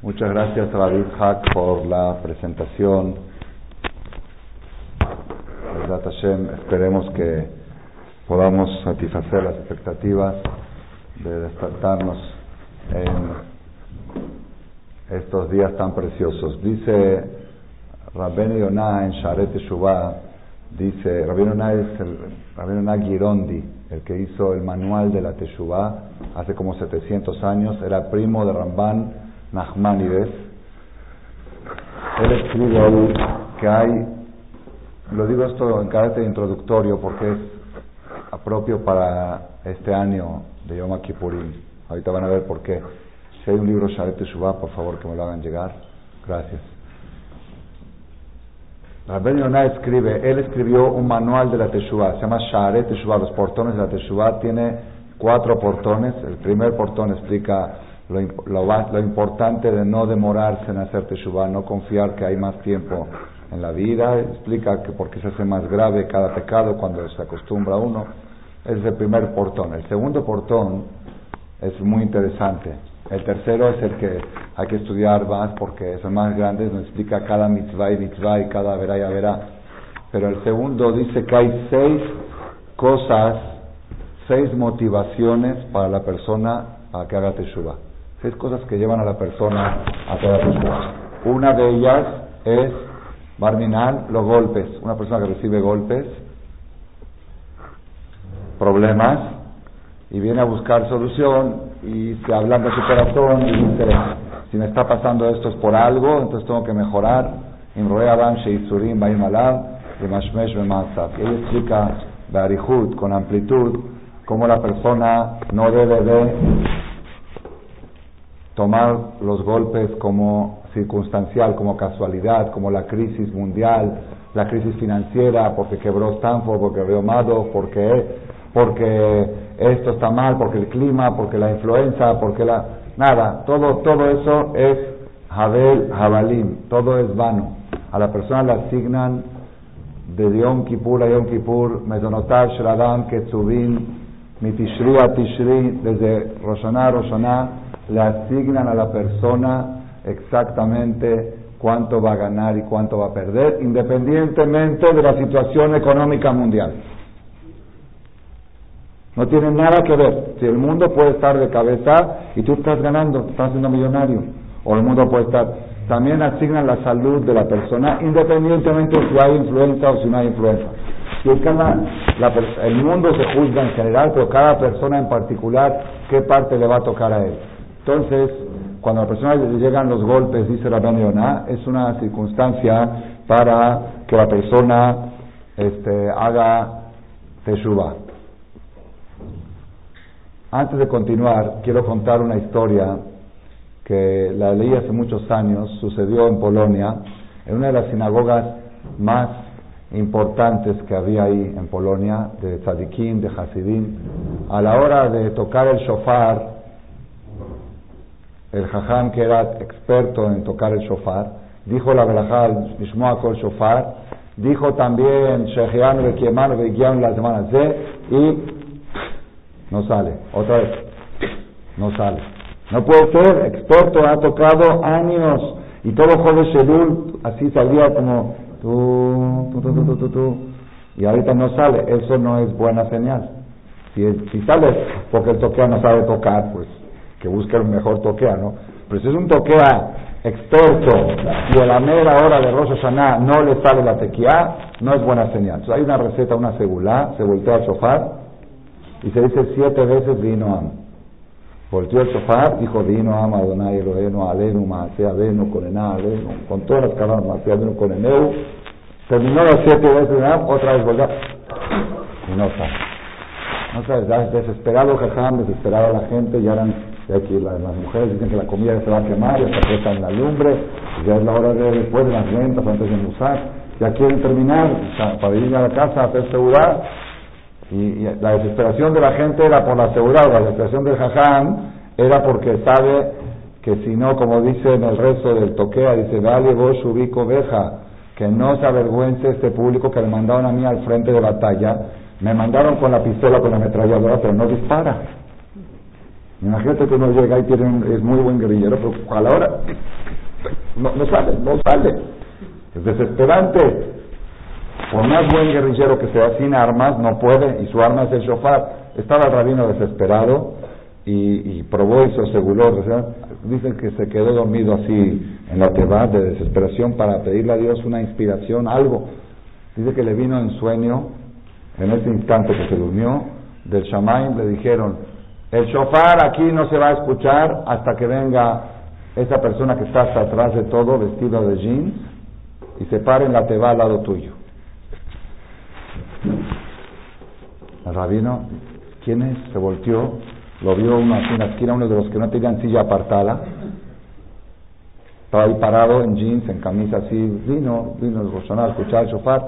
Muchas gracias a David Hack por la presentación. Hashem, esperemos que podamos satisfacer las expectativas de despertarnos en estos días tan preciosos. Dice Rabben Yonah en Sharet Shuvah, dice, Rabben Yonah es el Rabben Yonah Girondi, el que hizo el manual de la Teshuvah hace como 700 años, era primo de Ramban Nachmanides, él escribe ahí que hay, lo digo esto en carácter introductorio porque es propio para este año de Yom Kippurim. Ahorita van a ver por qué. Si hay un libro Sharet Teshuvah, por favor que me lo hagan llegar. Gracias. Rabben Yonah escribe, él escribió un manual de la Teshuvah, se llama Sharet Teshuvah, los portones de la Teshuvah, tiene cuatro portones. El primer portón explica lo, lo, importante de no demorarse en hacer teshuva, no confiar que hay más tiempo en la vida, explica que porque se hace más grave cada pecado cuando se acostumbra uno, es el primer portón. El segundo portón es muy interesante. El tercero es el que hay que estudiar más porque son más grandes, nos explica cada mitzvah y mitzvah y cada verá y verá. Pero el segundo dice que hay seis cosas, seis motivaciones para la persona a que haga teshuva seis cosas que llevan a la persona a sus cosas. Una de ellas es, Barminal, los golpes. Una persona que recibe golpes, problemas, y viene a buscar solución y se ablanda su corazón y dice, si me está pasando esto es por algo, entonces tengo que mejorar. Y ella explica con amplitud, cómo la persona no debe de tomar los golpes como circunstancial, como casualidad, como la crisis mundial, la crisis financiera, porque quebró Stanford, porque quebró Mado, porque, porque esto está mal, porque el clima, porque la influenza, porque la... Nada, todo, todo eso es Jabel, Jabalim, todo es vano. A la persona le asignan de Yom Kippur a Yom Kippur, Mezonotar, Shradam, Ketzubin, Mitishri a Tishri, desde Roshaná a Roshaná, le asignan a la persona exactamente cuánto va a ganar y cuánto va a perder, independientemente de la situación económica mundial. No tiene nada que ver. Si el mundo puede estar de cabeza y tú estás ganando, estás siendo millonario, o el mundo puede estar. También asignan la salud de la persona, independientemente si hay influenza o si no hay influenza. Si el mundo se juzga en general, pero cada persona en particular, qué parte le va a tocar a él. Entonces, cuando a la persona le llegan los golpes, dice la Yonah, es una circunstancia para que la persona este, haga teshuva. Antes de continuar, quiero contar una historia que la leí hace muchos años, sucedió en Polonia, en una de las sinagogas más importantes que había ahí en Polonia, de Tzadikim, de Hasidim. A la hora de tocar el shofar, el jajam que era experto en tocar el shofar, dijo la verajá Mishmoa Kol Shofar, dijo también Sheheanu Bekiemanu Bekiam las semanas de y no sale, otra vez, no sale. No puede ser, experto, ha tocado años y todo joven Shelul así salía como tú, tú, tú, tú, tú, y ahorita no sale, eso no es buena señal. Si, si sale porque el toquea no sabe tocar, pues que busca el mejor toquea, ¿no? Pero si es un toquea experto y a la mera hora de Rosh Hashanah no le sale la tequía, no es buena señal. Entonces hay una receta, una segulá, se voltea al sofá y se dice siete veces vino am. Volteó el sofá, dijo vino am, Adonai Elohenu, Alenu, Maaseh Avenu, Konená, Alenu, con todas las palabras, Maaseh Avenu, Koneneu. Terminó las siete veces, otra vez volvió y no sale. No sabes, desesperado Jajam, desesperado la gente, ya eran ya que las mujeres dicen que la comida se va a quemar, ya se aprieta en la lumbre, ya es la hora de después de las ventas, antes de musar, ya quieren terminar para ir a la casa a hacer seguridad. Y, la desesperación de la gente era por la seguridad, la desesperación del jajam era porque sabe que si no, como dice en el resto del toquea, dice, vale vos ubico veja, que no se avergüence este público que le mandaron a mí al frente de batalla, me mandaron con la pistola, con la ametralladora, pero no dispara. Imagínate que uno llega y tiene es muy buen guerrillero, pero a la hora no, no sale, no sale. Es desesperante. Por más buen guerrillero que sea sin armas, no puede, y su arma es el shofar. Estaba el rabino desesperado y, probó y se aseguró. Dicen que se quedó dormido así en la teba de desesperación para pedirle a Dios una inspiración, algo. Dice que le vino en sueño, en ese instante que se durmió, del Shamaim le dijeron, el shofar aquí no se va a escuchar hasta que venga esa persona que está hasta atrás de todo, vestido de jeans, y se pare en la teba al lado tuyo. El rabino, ¿quién es? Se volteó, lo vio uno en la esquina, uno de los que no tenían silla apartada. Estaba ahí parado en jeans, en camisa así. Vino, vino el Bolsonaro a escuchar el shofar.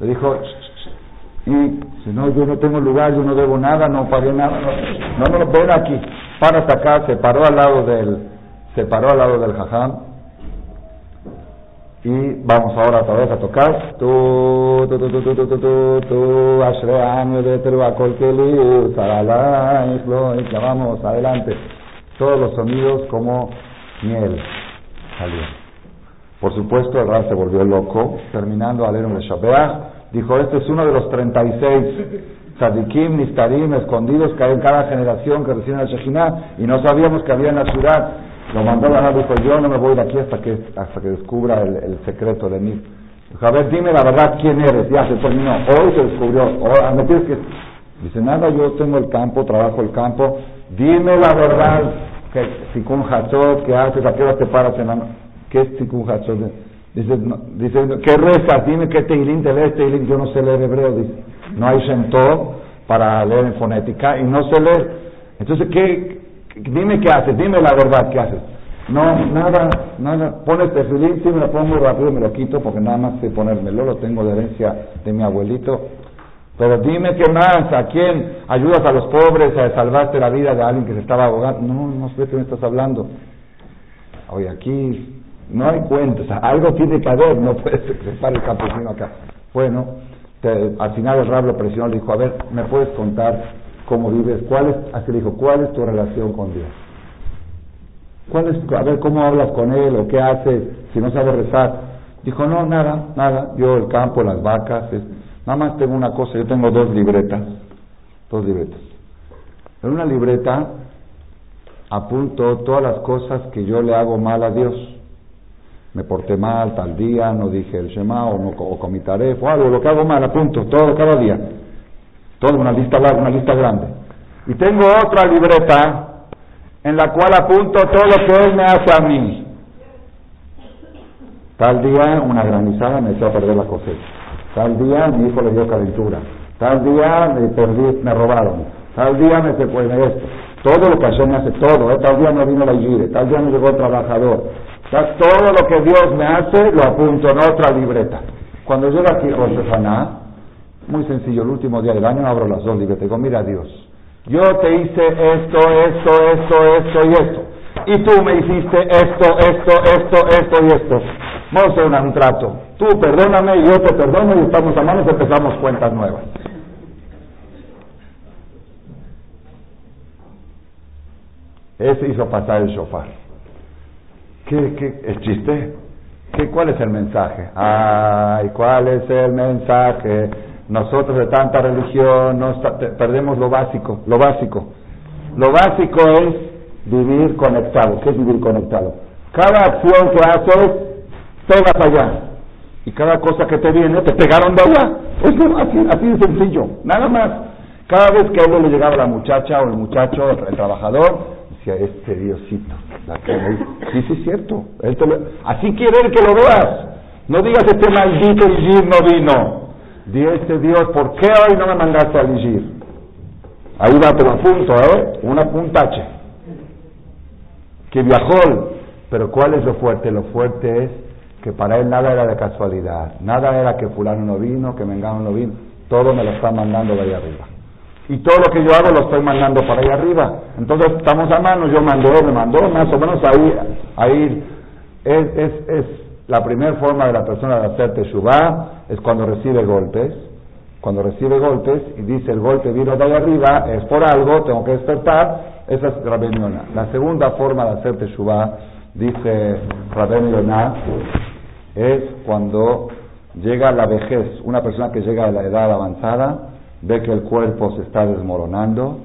Le dijo, y si no, yo no tengo lugar, yo no debo nada, no pagué nada. No, no, no, ven aquí. Para hasta acá, se paró al lado del, se paró al lado del jajam. Y vamos ahora otra vez a tocar. Tu, tu, tu, tu, tu, tu, tu, tu, tu, año de Teruakolkeli, Saralá, y vamos adelante. Todos los sonidos como miel. Por supuesto, el Rab se volvió loco, terminando a leer un Shabeach, dijo, este es uno de los 36 tzadikim, nistarim, escondidos que hay en cada generación que reciben el Shekhinah, y no sabíamos que había en la ciudad. Lo mandó a dijo, yo no me voy de aquí hasta que, hasta que descubra el, secreto de mí. Dijo, a ver, dime la verdad quién eres. Ya se terminó. Hoy se descubrió. Ahora, me tienes que... Dice, nada, yo tengo el campo, trabajo el campo. Dime la verdad. que Sikun Hatzot, ¿qué haces? ¿A qué hora te paras en la ¿Qué es Sikun Hatzot? Dice, dice, ¿qué rezas? Dime qué Teilín te lees Teilín. Yo no sé leer hebreo. Dice, no hay sentó para leer en fonética y no sé leer. Entonces, ¿qué, Dime qué haces, dime la verdad qué haces. No, nada, nada. Pones tefilín, sí me lo pongo rápido, me lo quito porque nada más sé ponérmelo, lo tengo de herencia de mi abuelito. Pero dime qué más, ¿a quién ayudas a los pobres, a salvarte la vida de alguien que se estaba ahogando? No, no sé de qué me estás hablando. Oye, aquí no hay cuentos, algo tiene que haber, no puede ser que se pare el campesino acá. Bueno, al final el rab lo presionó, le dijo, a ver, ¿me puedes contar cómo vives, cuál es, así le dijo, ¿cuál es tu relación con Dios? ¿Cuál es, a ver cómo hablas con Él o qué haces si no sabes rezar? Dijo, no, nada, nada, yo el campo, las vacas, nada más tengo una cosa, yo tengo dos libretas, dos libretas. En una libreta apunto todas las cosas que yo le hago mal a Dios. Me porté mal tal día, no dije el Shema o no o comí o algo, lo que hago mal, apunto todo cada día. Toda una lista larga, una lista grande. Y tengo otra libreta en la cual apunto todo lo que Él me hace a mí. Tal día una granizada me echó a perder la cosecha. Tal día mi hijo le dio calentura. Tal día me perdí, me robaron. Tal día me secuestré esto. Todo lo que Hashem me hace, todo. ¿eh? Tal día no vino la iglesia, tal día no llegó el trabajador. Todo lo que Dios me hace lo apunto en otra libreta. Cuando llega aquí Rosh muy sencillo, el último día del año abro las dos libretas y digo, mira Dios, yo te hice esto, esto, esto, esto y esto. Y tú me hiciste esto, esto, esto, esto y esto. Vamos a hacer un trato. Tú perdóname y yo te perdono y estamos a manos y empezamos cuentas nuevas. Ese hizo pasar el shofar. ¿Qué, qué, ¿Es chiste? ¿Qué, ¿Cuál es el mensaje? Ay, ¿cuál es el mensaje? Nosotros de tanta religión nos perdemos lo básico, lo básico. Lo básico es vivir conectado. ¿Qué es vivir conectado? Cada acción que haces, pegas allá. Y cada cosa que te viene, te pegaron de allá. Es así, así de sencillo, nada más. Cada vez que a uno le llegaba la muchacha o el muchacho, el, trabajador, decía, este Diosito, sí, sí, es cierto. así quiere él que lo veas. No digas este maldito y no vino. Dice Dios, ¿por qué hoy no me mandaste a elegir? Ahí va, pero punto, ¿eh? Una puntache. Que viajó. Pero ¿cuál es lo fuerte? Lo fuerte es que para él nada era de casualidad. Nada era que fulano no vino, que mengano no vino. Todo me lo está mandando de ahí arriba. Y todo lo que yo hago lo estoy mandando para ahí arriba. Entonces estamos a mano, yo mando, él me mandó, más o menos ahí, ahí es, es, es la primera forma de la persona de hacer teshuvah es cuando recibe golpes, cuando recibe golpes y dice el golpe vino de ahí arriba, es por algo, tengo que despertar, esa es Rabén Yonah. La segunda forma de hacer Teshuvah, dice Rabén Yonah, es cuando llega la vejez, una persona que llega a la edad avanzada, ve que el cuerpo se está desmoronando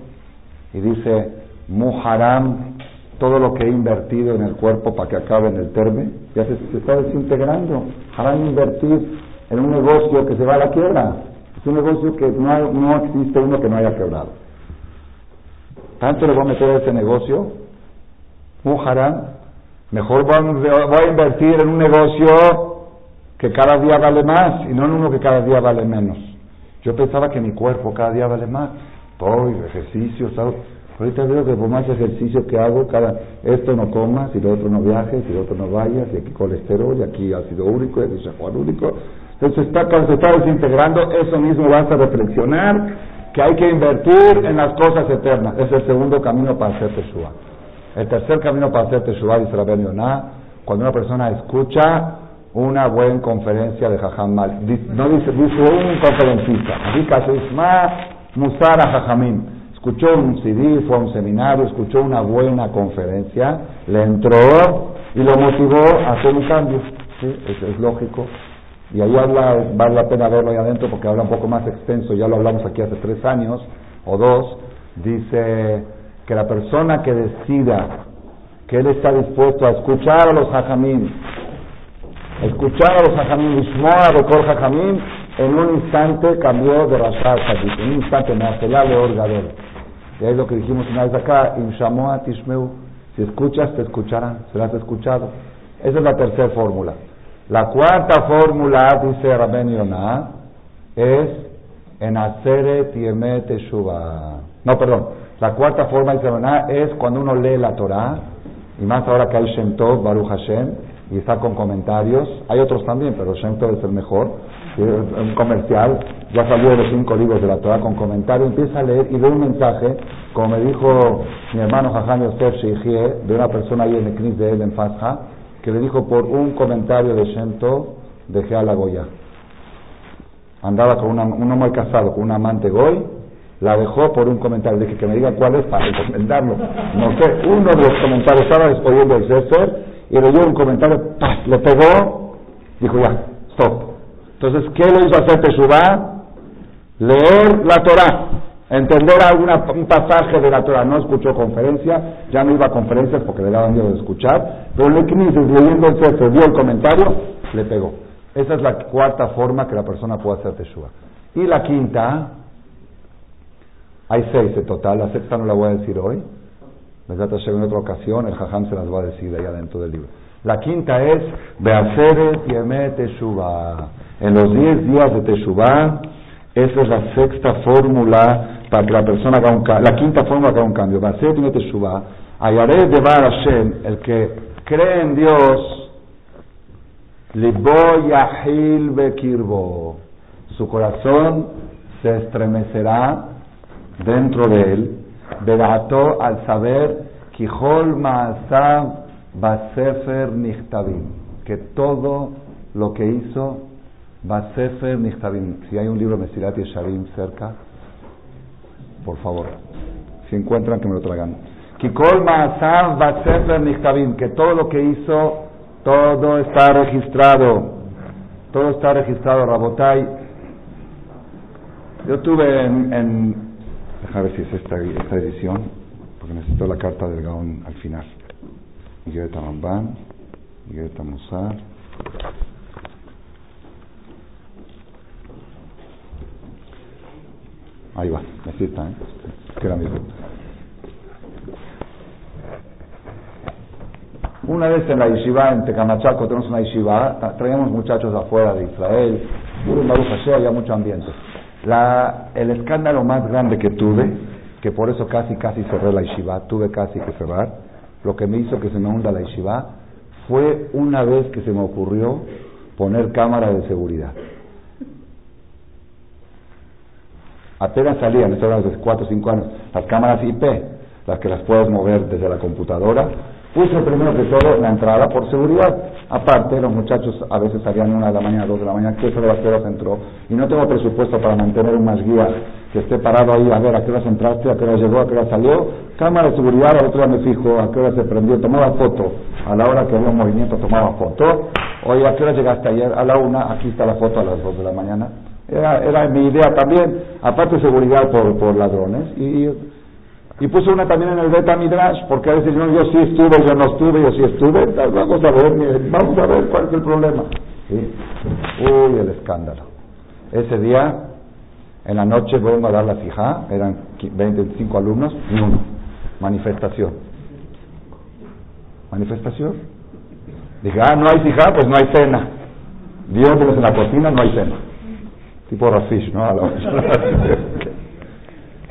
y dice, Muharam, todo lo que he invertido en el cuerpo para que acabe en el terme, ya se, está desintegrando. Haram invertir en un negocio que se va a la quiebra. Es un negocio que no, no existe uno que no haya quebrado. Tanto le voy a meter a ese negocio, Muharam, mejor voy a invertir en un negocio que cada día vale más y no en uno que cada día vale menos. Yo pensaba que mi cuerpo cada día vale más. Voy, ejercicio, ¿sabes? Ahorita veo que por más ejercicio que hago, cada, esto no comas, y lo otro no viajes, y lo otro no vayas, y aquí colesterol, y aquí ácido úrico, y aquí úrico. Entonces está, se está desintegrando, eso mismo vas a reflexionar, que hay que invertir en las cosas eternas. Es el segundo camino para hacer Teshuvah. El tercer camino para hacer Teshuvah, dice la Yoná, cuando una persona escucha una buena conferencia de Jajam Mal. No dice, dice un conferencista. Así Isma Musara Jajamim. Escuchó un CD, fue a un seminario, escuchó una buena conferencia, le entró y lo motivó a hacer un cambio. ¿sí? Es, lógico. Y ahí habla, vale la pena verlo ahí adentro porque habla un poco más extenso, ya lo hablamos aquí hace tres años o dos. Dice que la persona que decida que él está dispuesto a escuchar a los hajamim, escuchar a los hajamim, a Bekor hajamim, en un instante cambió de Rashad En un instante me hace la de Orgador. Y es lo que dijimos una vez acá, Imshamoa Tishmeu. Si escuchas, te escucharán, serás escuchado. Esa es la tercera fórmula. La cuarta fórmula, dice Rabben Yonah, es en hacer Tieme Teshuvah. No, perdón. La cuarta forma, dice Yonah, es cuando uno lee la Torah, y más ahora que hay Shem Tov, Baruch Hashem, y está con comentarios. Hay otros también, pero Shem Tov es el mejor. Un comercial, ya salió de los cinco libros de la Torah con comentarios, empieza a leer y ve un mensaje, como me dijo mi hermano Jajam Yosef Sheikhie, de una persona ahí en el CNIS de él en que le dijo por un comentario de Shem Tov, dejé a la Goya. Andaba con una, un hombre casado con un amante Goy, la dejó por un comentario. Dije que me diga cuál es para recomendarlo. No sé, uno de los comentarios estaba después el Sefer y leyó un comentario, le pegó, dijo ya, stop. Entonces, ¿qué le hizo hacer Teshuvah? Leer la Torah, entender alguna, un pasaje de la Torah. No escuchó conferencia, ya no iba a conferencias porque le daban miedo de escuchar, pero le leyendo el texto, vio el comentario, le pegó. Esa es la cuarta forma que la persona puede hacer Teshuvah. Y la quinta, hay seis en total, la sexta no la voy a decir hoy, en otra ocasión, el Jajam se las va a decir allá dentro del libro. La quinta es Beaceres Yeme Teshuvah. En los diez días de Teshuvah, esa es la sexta fórmula para que la persona haga un cambio. La quinta fórmula haga un cambio. Beaceres Yeme Teshuvah. Ayaré de Hashem, el que cree en Dios, Libo Yahil Bekirbo. Su corazón se estremecerá dentro de él Bedato al saber Kijol Maasav Basefer Nichtabim, que todo lo que hizo Basefer Nichtabim. Si hay un libro Mesilat Yesharim cerca, por favor, si encuentran que me lo traigan. Kikol Maasav Basefer Nichtabim, que todo lo que hizo, todo está registrado. Todo está registrado, Rabotai. Yo tuve en Deja ver si es esta, esta edición, porque necesito la carta del Gaón al final. Miguel Ramban, Miguel Musar. Ahí va, así está, ¿eh? Queda Una vez en la yeshiva, en Tecamachaco, tenemos una yeshiva, traíamos muchachos afuera de Israel, en Baruch había mucho ambiente. La, el escándalo más grande que tuve, que por eso casi casi cerré la yeshiva, tuve casi que cerrar, lo que me hizo que se me hunda la yeshiva, fue una vez que se me ocurrió poner cámara de seguridad. Apenas salían, esto era hace 4 o 5 años, las cámaras IP, las que las puedes mover desde la computadora, Puse primero que todo la entrada por seguridad. Aparte, los muchachos a veces salían una de la mañana, dos de la mañana, que eso de las horas entró. Y no tengo presupuesto para mantener un más guía que esté parado ahí a ver a qué hora entraste, a qué hora llegó, a qué hora salió. Cámara de seguridad, al otro día me fijo a qué hora se prendió, tomaba foto. A la hora que había un movimiento tomaba foto. Oye, ¿a qué hora llegaste ayer? A la una, aquí está la foto a las dos de la mañana. Era, era mi idea también, aparte seguridad por, por ladrones. y puse una también en el Beta Midrash, porque a veces yo, yo sí estuve, yo no estuve, yo sí estuve. Vamos a ver, vamos a ver cuál es el problema. Uy, el escándalo. Ese día, en la noche, vengo a dar la fija, eran 25 alumnos y uno. Manifestación. Manifestación. Dije, ah, no hay fija, pues no hay cena. Dios en la cocina, no hay cena. Tipo Rafish, ¿no? A la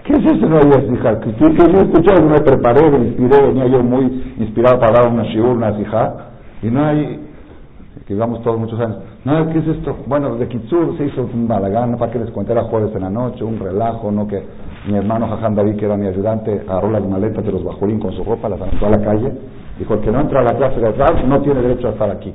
¿Qué es eso? No había fija. Que, yo escuché, me preparé, me inspiré, venía yo muy inspirado para dar una shiur, una fija, y no hay, que llevamos todos muchos años, no, ¿qué es esto? Bueno, de Kitsur se hizo un balagán, para que les era jueves en la noche, un relajo, ¿no? Que mi hermano Jaján David, que era mi ayudante, agarró las maletas de los bajurín con su ropa, las aventó a la calle, dijo, el que no entra a la clase de atrás no tiene derecho a estar aquí.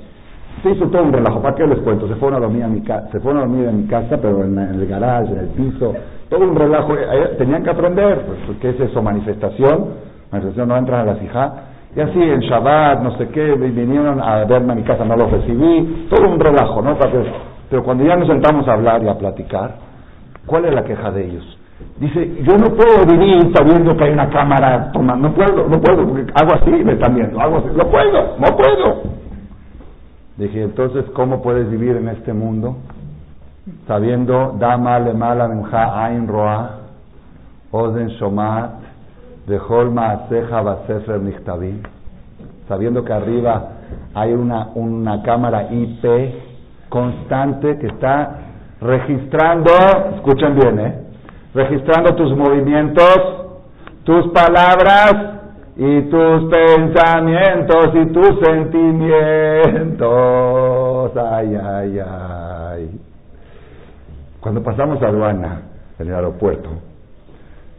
Se hizo todo un relajo, ¿para qué les cuento? Se fueron a dormir, a mi casa, se fueron a dormir en mi casa, pero en, el garage, en el piso, todo un relajo. Eh, tenían que aprender, pues, ¿qué es eso? Manifestación. Manifestación, no entran a la fija. Y así en Shabbat, no sé qué, vinieron a verme a mi casa, no los recibí. Todo un relajo, ¿no? Pero cuando ya nos sentamos a hablar y a platicar, ¿cuál es la queja de ellos? Dice, yo no puedo vivir sabiendo que hay una cámara tomando, no puedo, no puedo, porque hago así me están viendo, hago así, no puedo, no puedo. Dije, entonces, ¿cómo puedes vivir en este mundo? Sabiendo, Dama le mala ain roa, oden shomat, de holma aseja basefer nichtavim. Sabiendo que arriba hay una, una cámara IP constante que está registrando, escuchen bien, ¿eh? registrando tus movimientos, tus palabras y tus pensamientos y tus sentimientos. Ay, ay, ay. Cuando pasamos aduana en el aeropuerto,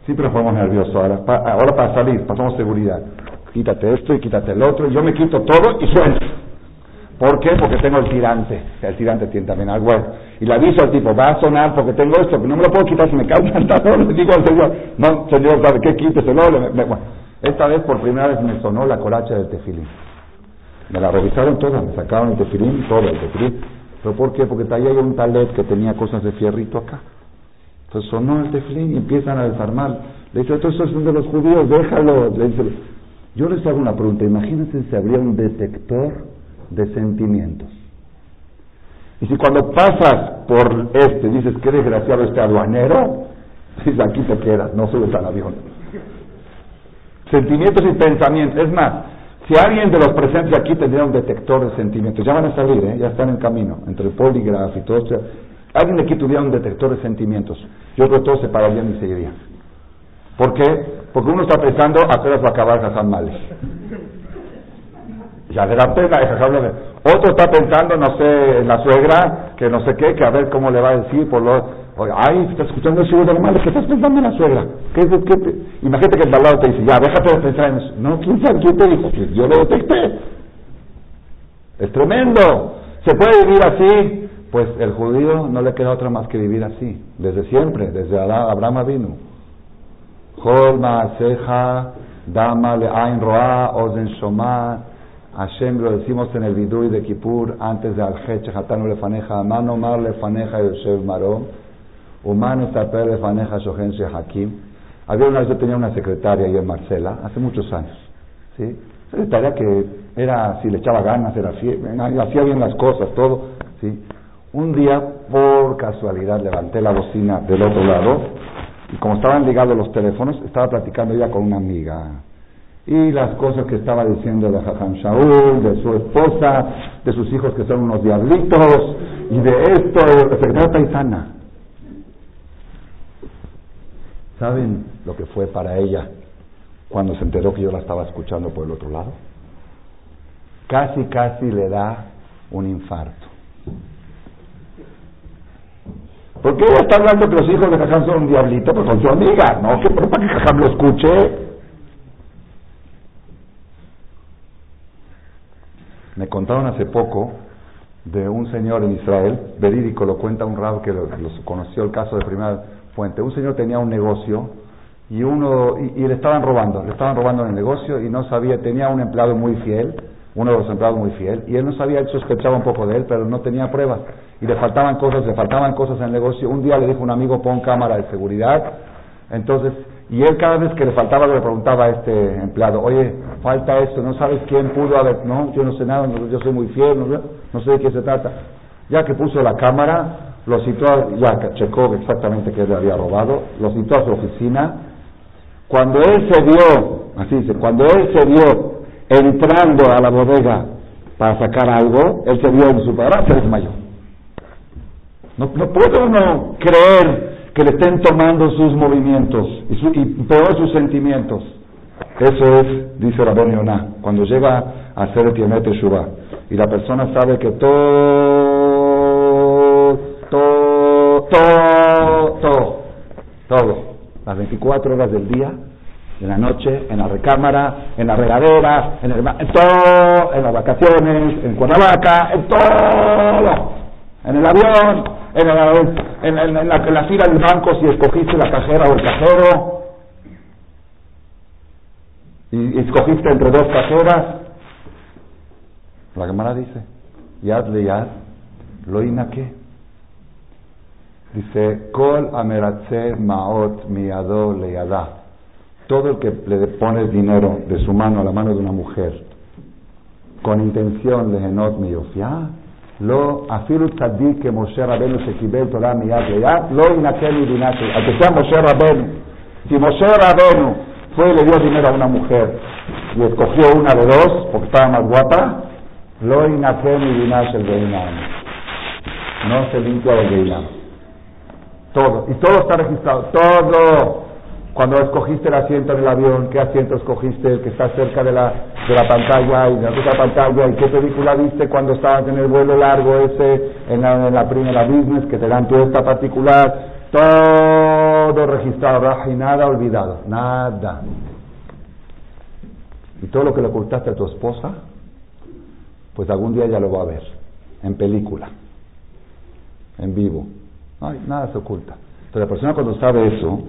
siempre fuimos nerviosos. Ahora, ahora para salir, pasamos seguridad. Quítate esto y quítate el otro. Yo me quito todo y suelto. ¿Por qué? Porque tengo el tirante. El tirante tiene también algo. Y le aviso al tipo, va a sonar porque tengo esto, no me lo puedo quitar si me cae un pantalón. Le digo al señor, no, señor, ¿sabe qué? Quíteselo. Me, bueno, esta vez por primera vez me sonó la colacha del tefilín. Me la revisaron toda, me sacaron el tefilín, todo el tefilín. ¿Pero por qué? Porque ahí hay un talet que tenía cosas de fierrito acá. Entonces sonó el tefilín y empiezan a desarmar. Le dice, esto es de los judíos, déjalo. Le dice, yo les hago una pregunta, imagínense si habría un detector de sentimientos. Y si cuando pasas por este dices, qué desgraciado este aduanero, dices, aquí te quedas, no subes al avión sentimientos y pensamientos. Es más, si alguien de los presentes aquí tendría un detector de sentimientos, ya van a salir, ¿eh? ya están en camino, entre el poligraf y todo esto. Alguien de aquí tuviera un detector de sentimientos, yo creo que todos se pararían y seguirían. ¿Por qué? Porque uno está pensando a qué va a acabar Hassan Males. Ya le da pena, otro está pensando, no sé, en la suegra, que no sé qué, que a ver cómo le va a decir por lo Oye, ay, estás escuchando eso de mal, ¿qué estás pensando en la suegra? ¿Qué, qué, Imagínate que el balado te dice, ya, déjate de pensar en eso. No, ¿quién sabe? ¿Quién te dijo? Yo lo detecté. Es tremendo. ¿Se puede vivir así? Pues el judío no le queda otra más que vivir así, desde siempre, desde Abraham vino. Jolma, Seja, Dama, Le'ain Roa, Ozen Hashem lo decimos en el Vidui de Kippur, antes de Al-Hech, Hatanu Lefaneja, Mano Mar Lefaneja Yosef Marón, Humano Taper Faneja Shohense Hakim. Había una vez yo tenía una secretaria ahí en Marcela, hace muchos años. ¿sí? Secretaria que era, si le echaba ganas, era hacía bien las cosas, todo. ¿sí? Un día, por casualidad, levanté la bocina del otro lado y como estaban ligados los teléfonos, estaba platicando ella con una amiga. Y las cosas que estaba diciendo de Jajam Shaul, de su esposa, de sus hijos que son unos diablitos, y de esto, secretaria paisana. ¿Saben lo que fue para ella cuando se enteró que yo la estaba escuchando por el otro lado? Casi, casi le da un infarto. ¿Por qué ella está hablando que los hijos de Jajam son un diablito? Pues con su amiga, ¿no? Que para que Jajam lo escuche. Me contaron hace poco de un señor en Israel, verídico, lo cuenta un rab que lo, conoció el caso de primera fuente. Un señor tenía un negocio y uno y, le estaban robando, le estaban robando en el negocio y no sabía, tenía un empleado muy fiel, uno de los empleados muy fiel, y él no sabía, él sospechaba un poco de él, pero no tenía pruebas y le faltaban cosas, le faltaban cosas en el negocio. Un día le dijo un amigo, pon cámara de seguridad. Entonces, y él cada vez que le faltaba le preguntaba a este empleado, oye, falta esto, no sabes quién pudo haber, no, yo no sé nada, yo soy muy fiel, no, sé de qué se trata. Ya que puso la cámara, lo citó, ya checó exactamente qué le había robado, lo citó a su oficina. Cuando él se vio, así dice, cuando él se vio entrando a la bodega para sacar algo, él se vio en su parada, se desmayó. No, no puede uno creer que le estén tomando sus movimientos y, su, y peor sus sentimientos. Eso es, dice Rabén Yonah, cuando llega a hacer el Tiemet Shubá. Y la persona sabe que todo, todo, todo, todo, todo, las 24 horas del día, en la noche, en la recámara, en la regadera, en, el, en todo, en las vacaciones, en Cuernavaca, en todo, en el avión, en, en, en, la, fila del banco si escogiste la cajera o el cajero, y escogiste entre dos cajeras. La cámara dice, yad le yad, lo inaque. Dice, kol ameratze maot miado leyada. Todo el que le pones dinero de su mano a la mano de una mujer con intención de genot miyofia, tzadik que Moshe Rabenu se kibel Torah miyad leyad, lo inaque mi dinate. Aunque sea Moshe Rabenu, si Moshe Rabenu fue y le dio dinero a una mujer y escogió una de dos porque estaba más guapa, lo inakem y dinash el Geinam. No se limpia el Geinam. Todo. Y todo está registrado. Todo. Cuando escogiste el asiento en el avión, ¿qué asiento escogiste? El que está cerca de la, de la pantalla y de la otra pantalla. ¿Y qué película viste cuando estabas en el vuelo largo ese, en la, en la primera business, que te dan tu esta particular? Todo registrado, y nada olvidado, nada. Y todo lo que le ocultaste a tu esposa, pues algún día ya lo va a ver, en película, en vivo. Ay, nada se oculta. Entonces la persona cuando sabe eso,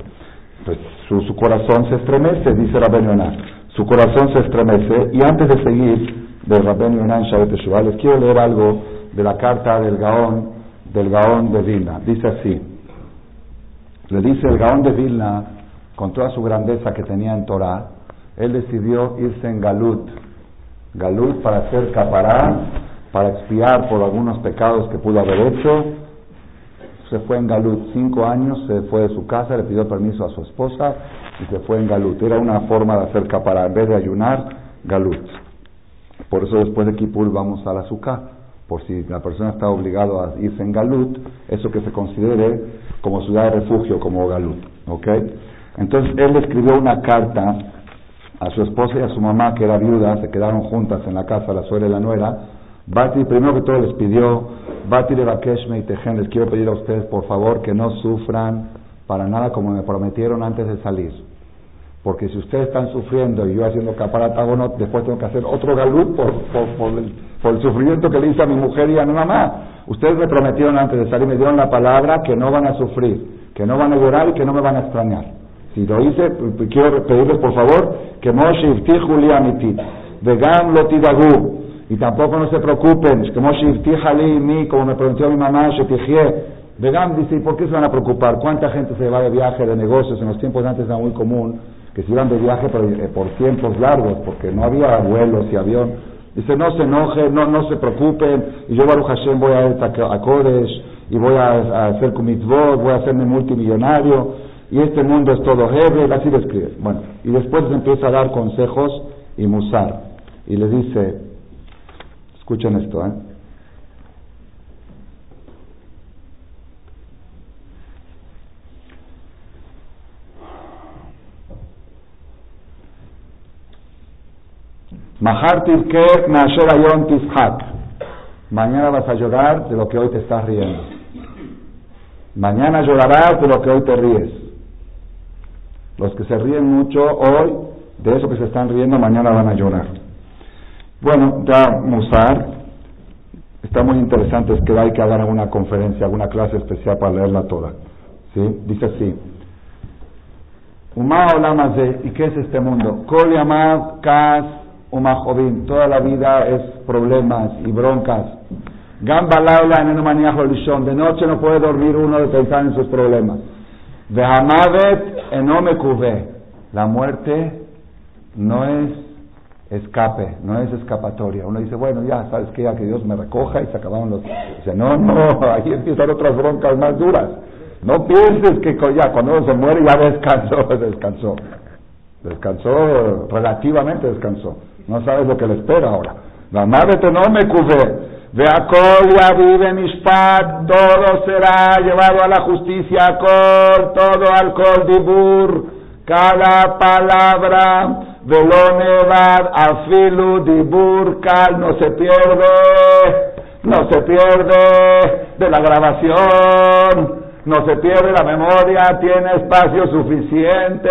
pues su, corazón se estremece, dice Rabben Yonah. Su corazón se estremece. Y antes de seguir de Rabben Yonah en Shabbat les quiero leer algo de la carta del Gaón, del Gaón de Vilna. Dice así. Le dice el Gaón de Vilna, con toda su grandeza que tenía en Torah, él decidió irse en Galut. Galut para hacer capará, para expiar por algunos pecados que pudo haber hecho. Se fue en Galut cinco años, se fue de su casa, le pidió permiso a su esposa y se fue en Galut. Era una forma de hacer capará, en vez de ayunar, Galut. Por eso después de Kippur vamos a la azúcar por si la persona está obligado a irse en Galut, eso que se considere como ciudad de refugio, como Galut. ¿ok? Entonces él escribió una carta a su esposa y a su mamá, que era viuda, se quedaron juntas en la casa, la suegra y la nuera. Bati, primero que todo les pidió, Bati de Bakeshme y Tejen, les quiero pedir a ustedes por favor que no sufran para nada como me prometieron antes de salir. Porque si ustedes están sufriendo y yo haciendo caparatagonot, después tengo que hacer otro galut por, el, sufrimiento que le hice a mi mujer y a mi mamá. Ustedes me prometieron antes de salir, me dieron la palabra que no van a sufrir, que no van a llorar y que no me van a extrañar. Si lo hice, quiero pedirles por favor que Moshe amitit, vegam lo y tampoco no se preocupen, que Moshe y mi, como me prometió mi mamá, Shetijie, Vegam dice, ¿y por qué se van a preocupar? ¿Cuánta gente se va de viaje, de negocios? En los tiempos antes era muy común que se iban de viaje por, eh, por tiempos largos, porque no había vuelos y avión. Dice, no se enojen, no, no se preocupen, y yo Baruch Hashem voy a ir a Kodesh, y voy a, hacer kumitzvot, voy a hacerme multimillonario, y este mundo es todo hebre, así lo escribe. Bueno, y después empieza a dar consejos y musar, y le dice, escuchen esto, ¿eh? Mañana vas a llorar de lo que hoy te estás riendo. Mañana llorarás de lo que hoy te ríes. Los que se ríen mucho hoy, de eso que se están riendo, mañana van a llorar. Bueno, ya Musar, está muy interesante, es que hay que hagan alguna conferencia, alguna clase especial para leerla toda. ¿Sí? Dice así. Uma de, ¿y qué es este mundo? Kol yamad kas umajobin, toda la vida es problemas y broncas. Gamba laula en de noche no puede dormir uno de pensar en sus problemas. De amavet enome kuve, la muerte no es escape, no es escapatoria. Uno dice, bueno, ya, ¿sabes qué? Ya que Dios me recoja y se acabaron los... Dice, no, no, ahí empiezan otras broncas más duras. No pienses que ya cuando uno se muere ya descansó, descansó. Descansó, relativamente descansó. No sabes lo que le espera ahora. La madre te no me cubre. Ve a ya vive Mishpat, todo será llevado a la justicia, col, todo al col dibur, cada palabra, velonevad, afilu, dibur, cal, no se pierde, no se pierde de la grabación, no se pierde la memoria, tiene espacio suficiente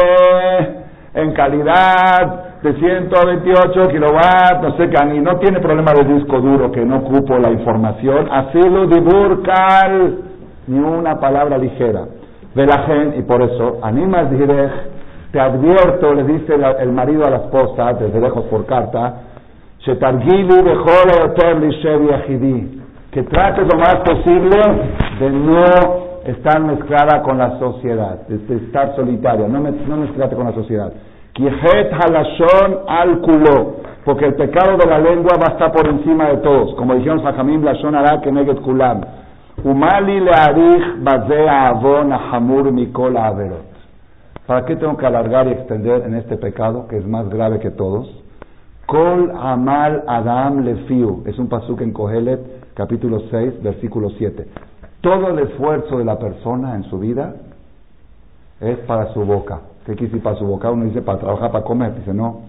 en calidad de 128 kilowatts, no sé qué, y no tiene problema de disco duro que no ocupo la información, así lo diburcal, ni una palabra ligera. De la gente, y por eso, animas direct, te advierto, le dice el marido a la esposa, desde lejos por carta, que trates lo más posible de no estar mezclada con la sociedad, de estar solitaria, no, no mezclarte con la sociedad. Al culo, porque el pecado de la lengua va a estar por encima de todos, como dijeron Sajamim Lashon Ara Keneget Kulam. Umali learich avon hamur mikol averot. ¿Para qué tengo que alargar y extender en este pecado que es más grave que todos? Kol amal adam lefiu. Es un pasuk en Kohelet, capítulo 6, versículo 7. Todo el esfuerzo de la persona en su vida es para su boca. ¿Qué decir para su boca? Uno dice para trabajar, para comer. Dice no.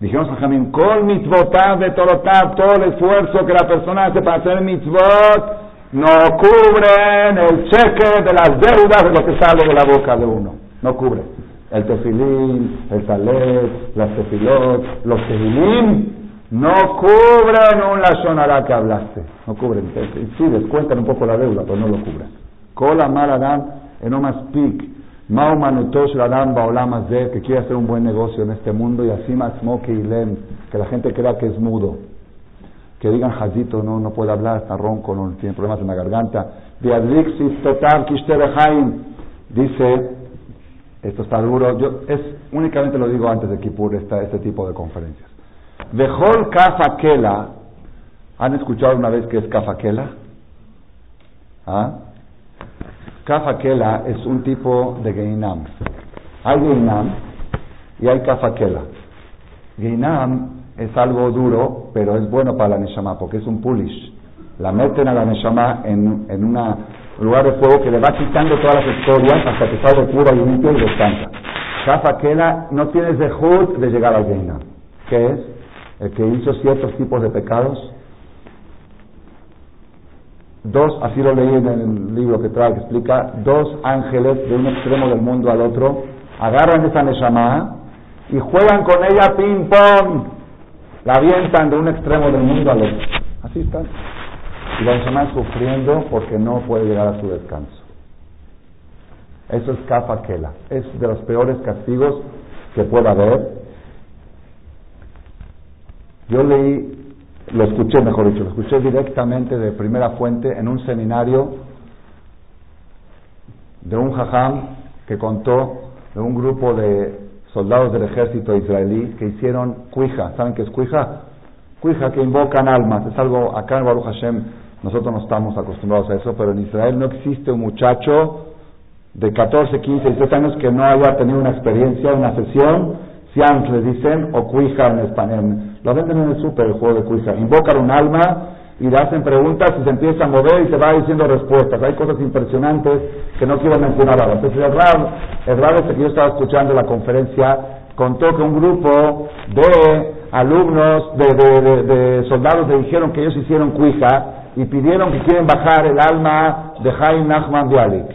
Dijeron a Jamín, con mitzvotav de todo el esfuerzo que la persona hace para hacer mitzvot, no cubren el cheque de las deudas de lo que sale de la boca de uno. No cubre. El tefilín, el talet, las tefilot, los tefilim, no cubren un lashonará que hablaste. No cubren. Sí, descuentan un poco la deuda, pero no lo cubren. Enomas pik. Mao manutosh baolamas de que quiere hacer un buen negocio en este mundo y así más y lem, que la gente crea que es mudo. Que digan Jazito, no, no puede hablar, está ronco, no tiene problemas en la garganta. Dice, esto está duro, yo es, únicamente lo digo antes de Kippur, esta, este tipo de conferencias. Vejol Kafakela. ¿Han escuchado una vez que es Kafakela? ¿Ah? Kafakela es un tipo de Geinam. Hay Geinam y hay Kafakela. Geinam es algo duro, pero es bueno para la Neshama porque es un pulish. La meten a la Neshama en, en un lugar de fuego que le va quitando todas las historias hasta que sale pura y limpio y descansa. Kafakela no tiene zehut de llegar al Geinam. ¿Qué es? el que hizo ciertos tipos de pecados, dos, así lo leí en el libro que trae, que explica, dos ángeles de un extremo del mundo al otro, agarran esa Neshama y juegan con ella ping-pong, la avientan de un extremo del mundo al otro. Así está. Y la Neshama sufriendo porque no puede llegar a su descanso. Eso es kela Es de los peores castigos que pueda haber yo leí, lo escuché, mejor dicho, lo escuché directamente de primera fuente en un seminario de un jajam que contó de un grupo de soldados del ejército israelí que hicieron cuija. ¿Saben qué es cuija? Cuija que invocan almas. Es algo, acá en Baruch Hashem, nosotros no estamos acostumbrados a eso, pero en Israel no existe un muchacho de 14, 15, 16 años que no haya tenido una experiencia, una sesión Siam le dicen, o cuija en español. Lo venden en el súper el juego de cuija. Invocan un alma y le hacen preguntas y se empieza a mover y se va diciendo respuestas. Hay cosas impresionantes que no quiero mencionar ahora. Entonces el Rab, el Rab este que yo estaba escuchando la conferencia, contó que un grupo de alumnos, de, de, soldados le dijeron que ellos hicieron cuija y pidieron que quieren bajar el alma de Jaime Nachman Bialik.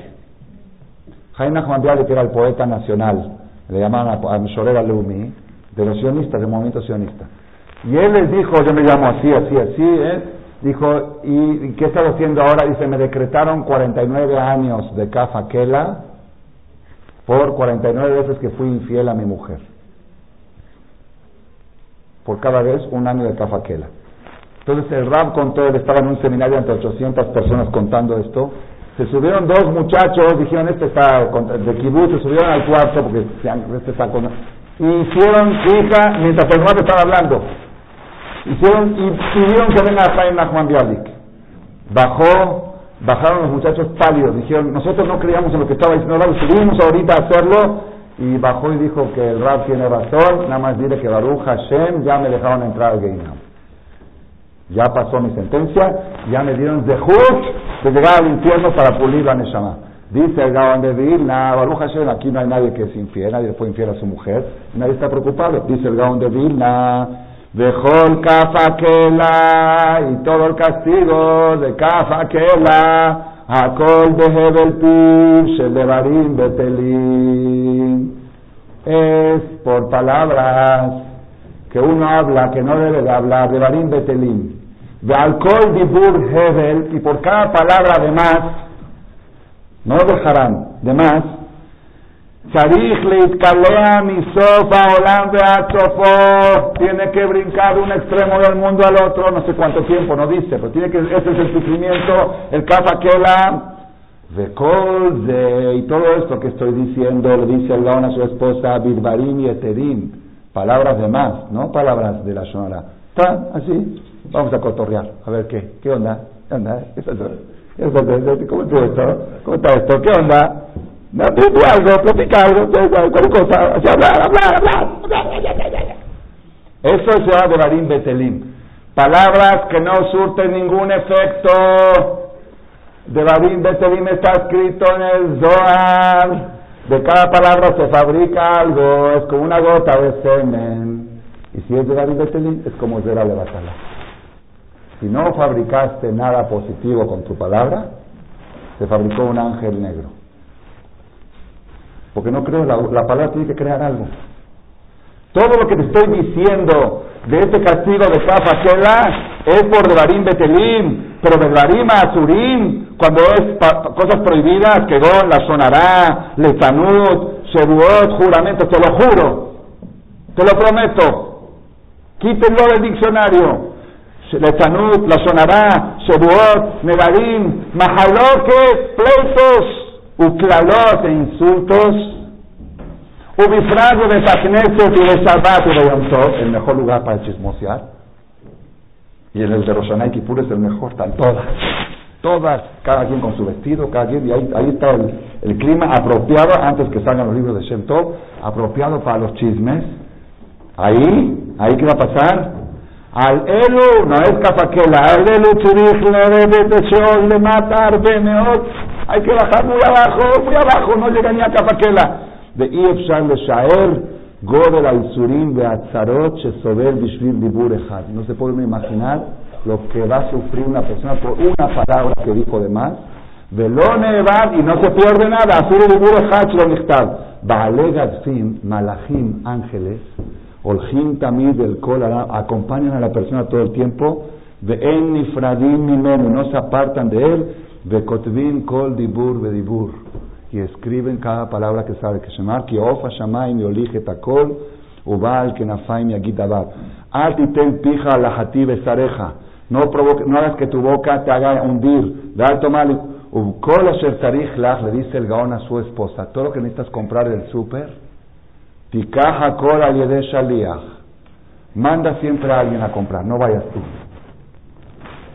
Jaime Nachman Bialik era el poeta nacional le llamaban a, a Leumi, de los sionistas, del movimiento sionista. Y él les dijo, yo me llamo así, así, así, ¿eh? Dijo, ¿y qué estás haciendo ahora? Dice, me decretaron 49 años de Kela por 49 veces que fui infiel a mi mujer. Por cada vez un año de Kela. Entonces el Rab contó, él estaba en un seminario entre 800 personas contando esto. Se subieron dos muchachos, dijeron, este está de kibutz, se subieron al cuarto porque este está con... Y hicieron hija mientras el Rab estaba hablando. Hicieron y pidieron que venga Jaime Nachman Bialik. Bajó, bajaron los muchachos pálidos, dijeron, nosotros no creíamos en lo que estaba diciendo el Rab, subimos ahorita a hacerlo y bajó y dijo que el Rab tiene razón, nada más dile que Baruch Hashem ya me dejaron entrar al Geinam. Ya pasó mi sentencia, ya me dieron zehut de llegar al infierno para pulir la Neshama. Dice el Gaon de Vilna, Baruch Hashem, aquí no hay nadie que es infiel, nadie fue infiel a su mujer, nadie está preocupado. Dice el Gaon de Vilna, Dejó Kafakela y todo el castigo de Kafakela, Hakol de Hebel el de Barim Betelim, es por palabras que uno habla que no debe de hablar, de Barim Betelim de alcohol dibur hebel, y por cada palabra de más, no dejarán de más, tiene que brincar de un extremo del mundo al otro, no sé cuánto tiempo, no dice, pero tiene que, ese es el sufrimiento, el kafakela, de kol, de, y todo esto que estoy diciendo, le dice el a su esposa, birbarim y eterim, palabras de más, no palabras de la shonara. Está así, Vamos a cotorrear, a ver qué, qué onda, qué onda, ¿Qué ¿Cómo está esto? ¿Cómo está esto? ¿Qué onda? No, tú, algo, platica algo, cualquier cosa, así hablar, hablar, hablar. Eso se llama de Barim Betelim. Palabras que no surten ningún efecto. De Barim Betelim está escrito en el Zohar. De cada palabra se fabrica algo, es como una gota de semen. Y si es de Barim Betelim, es como de la. Si no fabricaste nada positivo con tu palabra, se fabricó un ángel negro. Porque no creo, la, la palabra tiene que crear algo. Todo lo que te estoy diciendo de este castigo de Kafakela es por Devarim Betelim, pero Devarim Azurim, cuando es cosas prohibidas, que la sonará, Lezanut, Shebuot, juramento, te lo juro, te lo prometo. Quítenlo del diccionario. Letanut, la sonará, Shebuot, Nevarim, Mahaloque, pleitos, Uklalot e insultos, Ubifrado de Sakneset y de Shabbat y de Yom el mejor lugar para chismosear. Y el de Roshaná y Kipur es el mejor, están todas. Todas, cada quien con su vestido, cada quien, y ahí, ahí está el, el, clima apropiado, antes que salgan los libros de Shem Tov, apropiado para los chismes. Ahí, ahí qué va a pasar, al Elu, no es Cafaquela, al Elu Tzurich le matar Beneot, hay que bajar muy abajo, muy abajo, no llega ni a Cafaquela. De Iefshar le Shaer, Godel al Surim de Atzarot, Shesobel Bishvil Dibur Echad. No se puede imaginar lo que va a sufrir una persona por una palabra que dijo de más. Velone Evad, y no se pierde nada, Asur Dibur Echad, Shlo Baale Gadfim, Malachim, ángeles, Olhim tamid del kol acompañan a la persona todo el tiempo, de en nifradim mimenu, no se apartan de él, de kotvin kol dibur bedibur, y escriben cada palabra que sabe que llamar, que ofa shamaim y olige takol, ubal que nafaim y agitabat. Altitel pija la hati besareja, no, no hagas que tu boca te haga hundir, dar tomar, ubkol asher tarich lach, le dice el gaón a su esposa, todo lo que necesitas comprar del súper, Tikaja Kol Yede Shaliach. Manda siempre a alguien a comprar, no vayas tú.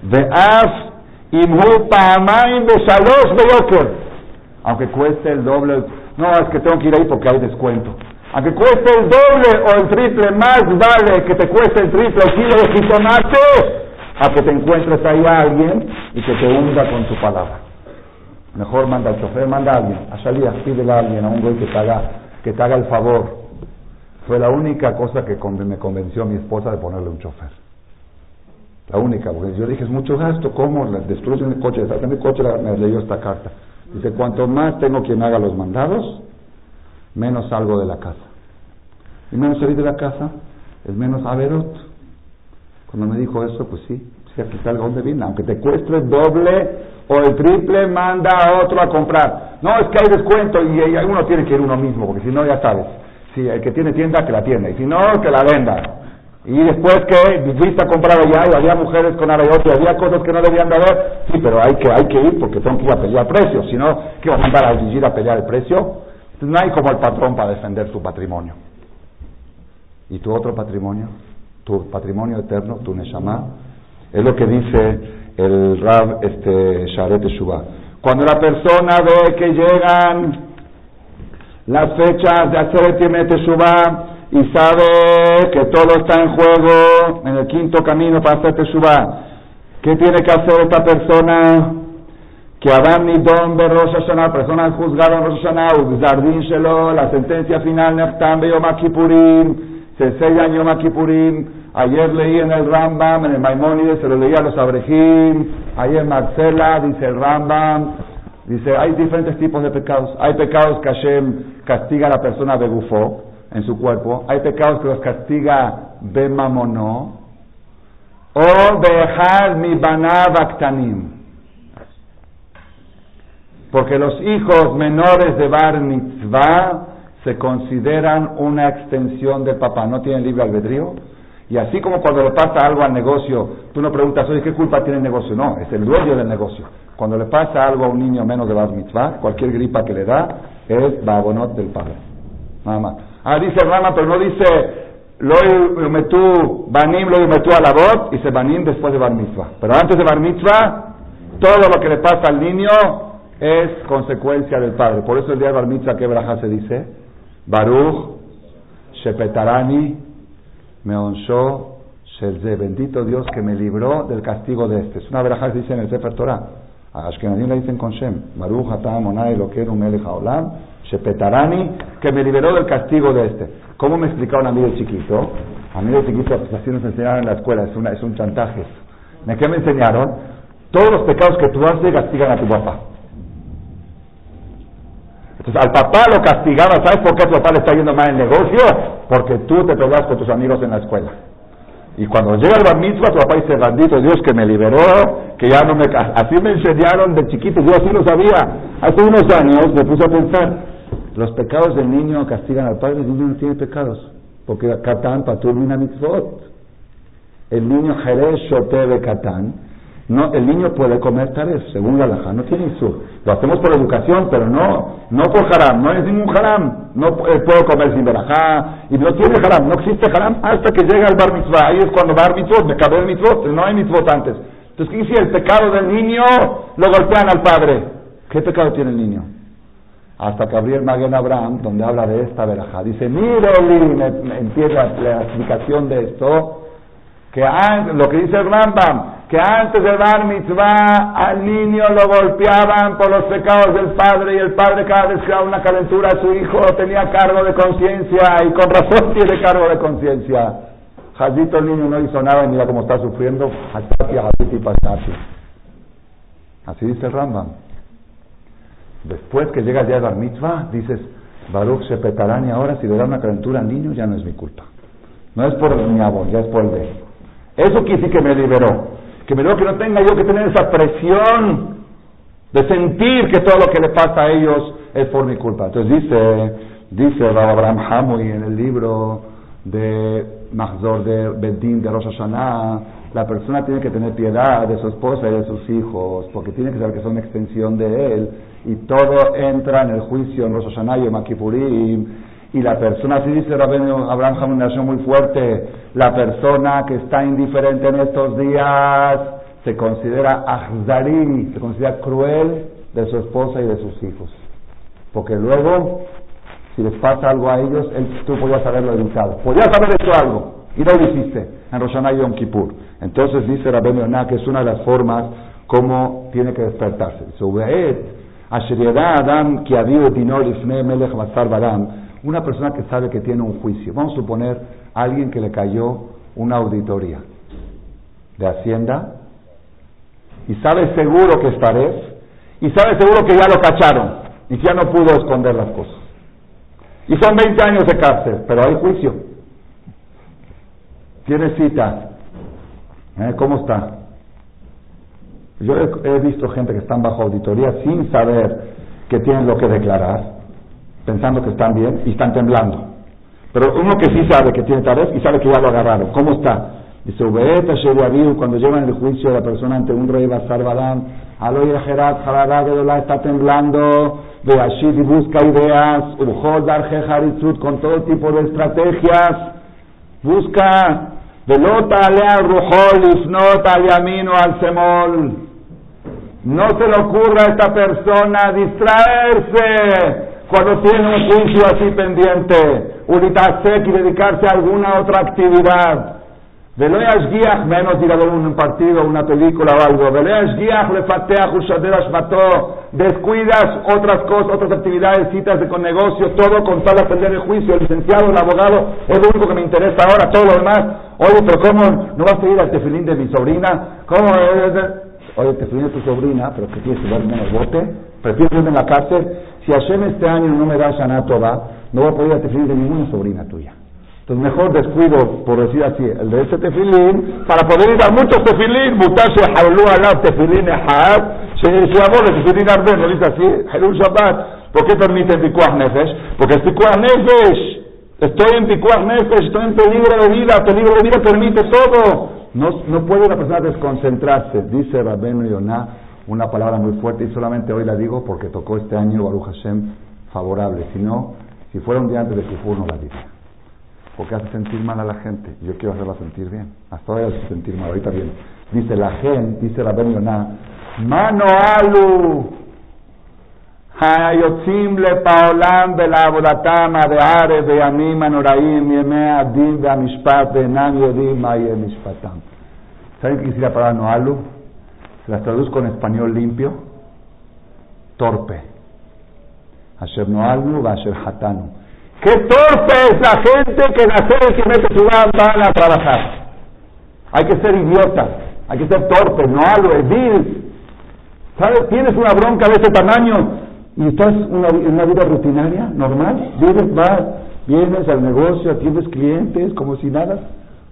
Ve'af Imhu Pa'amaim Besalos Beyoker. Aunque cueste el doble, no, es que tengo que ir ahí porque hay descuento. Aunque cueste el doble o el triple, más vale que te cueste el triple o kilo de jitomate a que te encuentres ahí a alguien y que te hunda con tu palabra. Mejor manda al chofer, manda a alguien, a salir, pídele a alguien, a un güey que te haga, que te haga el favor fue la única cosa que me convenció a mi esposa de ponerle un chofer. La única, porque yo dije, es mucho gasto, ¿cómo? Destruyen el coche, en el coche me leyó esta carta. Dice, cuanto más tengo quien haga los mandados, menos salgo de la casa. Y menos salir de la casa, es menos averot. Cuando me dijo eso, pues sí, si aquí salga donde viene, aunque te cueste doble o el triple, manda a otro a comprar. No, es que hay descuento y, uno tiene que ir uno mismo, porque si no, ya sabes. Si el que tiene tienda, que la tienda, y si no, que la venda. Y después que fuiste a comprar y había mujeres con arayote, había cosas que no debían de haber, sí, pero hay que, hay que ir porque tengo que ir a pelear precio, si no, ¿qué va a mandar a ir a pelear el precio? Entonces no hay como el patrón para defender su patrimonio. ¿Y tu otro patrimonio? Tu patrimonio eterno, tu Neshama, es lo que dice el Rab este, Sharet Shubá. Cuando la persona ve que llegan las fechas de hacer el Teshuvah, y sabe que todo está en juego en el quinto camino para hacer Teshuvah. ¿Qué tiene que hacer esta persona? Que Adam Nidon de Rosh Hashanah, persona juzgada en Rosh Hashanah, Zardin Shelo, la sentencia final, Neftam Yom Kippurim, se sella en Yom Kippurim. Ayer leí en el Rambam, en el Maimónides, se lo leía a los Abrejim. Ayer Marcela, dice el Rambam, dice, hay diferentes tipos de pecados. Hay pecados que Hashem castiga a la persona de Gufo, en su cuerpo. Hay pecados que los castiga Bemamono o Behar mi Baktanim. Porque los hijos menores de Bar Mitzvah se consideran una extensión del papá, no tienen libre albedrío. Y así como cuando le pasa algo al negocio, tú no preguntas, oye, ¿qué culpa tiene el negocio? No, es el dueño del negocio. Cuando le pasa algo a un niño menos de Bar Mitzvah, cualquier gripa que le da, es babonot del padre. Nada más. Ah, dice Rama, pero no dice lo metu banim, lo metu alabot, dice banim después de bar mitzvah. Pero antes de bar mitzvah, todo lo que le pasa al niño es consecuencia del padre. Por eso el día de bar mitzvah, ¿qué braja se dice? Baruch, Shepetarani, Meonsho, Shelze. Bendito Dios que me libró del castigo de este. Es una braja que se dice en el Sefer Torah. A Ashkenazim le dicen con Shem. Baruch, Hatam, Onai, Lokeru, Melech, Haolam. Shepetarani, que me liberó del castigo de este. ¿Cómo me explicaron a mí de chiquito? A mí de chiquito, pues así nos enseñaron en la escuela, es, una, es un chantaje. ¿De qué me enseñaron? Todos los pecados que tú haces castigan a tu papá. Entonces, al papá lo castigaba, ¿sabes por qué a tu papá le está yendo mal el negocio? Porque tú te peleas con tus amigos en la escuela. Y cuando llega el bar mitzvah, tu papá dice, bendito Dios que me liberó, que ya no me... Así me enseñaron de chiquito, yo así lo sabía. Hace unos años me puse a pensar, los pecados del niño castigan al padre, el niño no tiene pecados, porque Catán paturmina mitzvot. El niño Jerez Shotebe Catán, no, el niño puede comer taref, según la no tiene su. Lo hacemos por educación, pero no, no por haram, no es ningún haram. No eh, puedo comer sin verajá, y no tiene haram, no existe haram hasta que llega el bar mitzvah. Ahí es cuando bar mitzvot, me cabe el mitzvot, no hay mitzvot antes. Entonces, ¿qué dice? El pecado del niño lo golpean al padre. ¿Qué pecado tiene el niño? hasta que abrió el Maguen Abraham, donde habla de esta verajá. Dice, mire, empieza la explicación de esto, que lo que dice el Rambam, que antes de dar mitzvah al niño lo golpeaban por los pecados del padre y el padre cada vez que daba una calentura a su hijo tenía cargo de conciencia y con razón tiene cargo de conciencia. Jadito el niño no hizo nada y mira cómo está sufriendo. Así dice el Rambam. Después que llega el día Bar Mitzvah, dices, Baruch se petarán y ahora si le da una calentura al niño ya no es mi culpa. No es por mi abuelo, ya es por el de Eso sí que me liberó. Que me dio que no tenga yo que tener esa presión de sentir que todo lo que le pasa a ellos es por mi culpa. Entonces dice, dice Abraham Hamoy en el libro de Mahzor de Bedín de Rosh Hashanah, la persona tiene que tener piedad de su esposa y de sus hijos, porque tiene que saber que son extensión de él, y todo entra en el juicio en Rosh Hashanah y Makipurim, y la persona, así dice Abraham una nación muy fuerte, la persona que está indiferente en estos días se considera ahzarim, se considera cruel de su esposa y de sus hijos, porque luego, si les pasa algo a ellos, él, tú podías haberlo evitado, podías haber hecho algo, y no lo hiciste en Rosh Hashanah y Yom Kippur. Entonces dice Rabbi Yonah que es una de las formas como tiene que despertarse. Adam una persona que sabe que tiene un juicio. Vamos a suponer a alguien que le cayó una auditoría de Hacienda y sabe seguro que es y sabe seguro que ya lo cacharon y ya no pudo esconder las cosas. Y son 20 años de cárcel, pero hay juicio. Tiene cita ¿Eh? ¿Cómo está? Yo he, visto gente que están bajo auditoría sin saber que tienen lo que declarar, pensando que están bien y están temblando. Pero uno que sí sabe que tiene tareas y sabe que ya lo agarraron. ¿Cómo está? Dice, cuando llevan el juicio de la persona ante un rey Basar Badam, Aloy Gerat, está temblando, de Ashid y busca ideas, Urjol, Darje, Haritzut, con todo tipo de estrategias, busca, Velota, Alea, Rujol, Al Al. No se le ocurra a esta persona distraerse cuando tiene un juicio así pendiente, y dedicarse a alguna otra actividad. Veloyas guiach, menos ir a ver un partido, una película o algo. Veloyas guiach, lefateach, ushaderas mató. Descuidas otras cosas, otras actividades, citas de con negocio, todo con tal de aprender el juicio. El licenciado, el abogado, es lo único que me interesa ahora, todo lo demás. Oye, pero ¿cómo no vas a ir al tefilín de mi sobrina? ¿Cómo? Oye, el tefilín de tu sobrina, pero que tienes que dar menos bote. Prefieres irme en la cárcel. Si Hashem este año no me da Shana no voy a poder tefilín de ninguna sobrina tuya. Entonces mejor descuido, por decir así, el de este tefilín, para poder ir a muchos tefilín, mutarse halú alá tefilín ehad, se llamó de tefilín arden, no dice así, halú shabbat. ¿Por qué permiten pikuach nefesh? Porque es pikuach nefesh. Estoy en pikuach nefesh, estoy en peligro de vida, peligro de vida permite todo. No, no puede la persona desconcentrarse, dice Rabben Yonah, una palabra muy fuerte y solamente hoy la digo porque tocó este año Baruch Hashem favorable. Si no, si fuera un día antes de Kifur no la diría porque hace sentir mal a la gente. Yo quiero hacerla sentir bien. Hasta ahora hace sentir mal, ahorita bien. Dice la gente, dice la Yonah, mano alu, hayotzim le paolam de la abodatama de are de amim anoraim yeme adim de amishpat de nam yodim maye Las traduzco en español limpio. Torpe. Asher no alu, asher hatanu Qué torpe es la gente que nacer y mete su van a trabajar. Hay que ser idiota, hay que ser torpe, no algo, vil. ¿Sabes? Tienes una bronca de ese tamaño y estás en una, vida rutinaria, normal. Vienes, vas, vienes al negocio, atiendes clientes como si nada.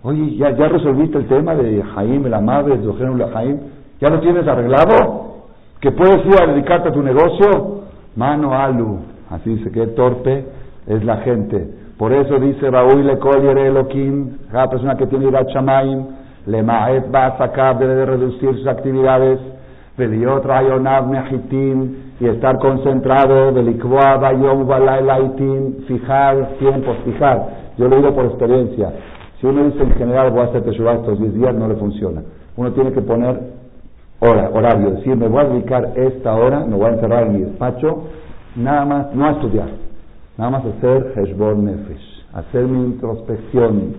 Oye, ya, ya resolviste el tema de Jaime, la madre de Jaime. ¿Ya lo tienes arreglado? ¿Que puedes ir a dedicarte a tu negocio? Mano alu. Así dice, que torpe es la gente. Por eso dice Raúl le cada persona que tiene Irat Shamaim, le maet va a sacar, debe de reducir sus actividades, veliot rayonav mehitim, y estar concentrado, velikvoa bayom laitin, fijar tiempos, fijar. Yo lo digo por experiencia. Si uno dice en general voy a hacer teshuva estos 10 días, no le funciona. Uno tiene que poner hora, horario, decir me voy a dedicar esta hora, me voy a encerrar en mi despacho, nada más, no a estudiar Nada más hacer Heshbon Nefesh, hacer mi introspección.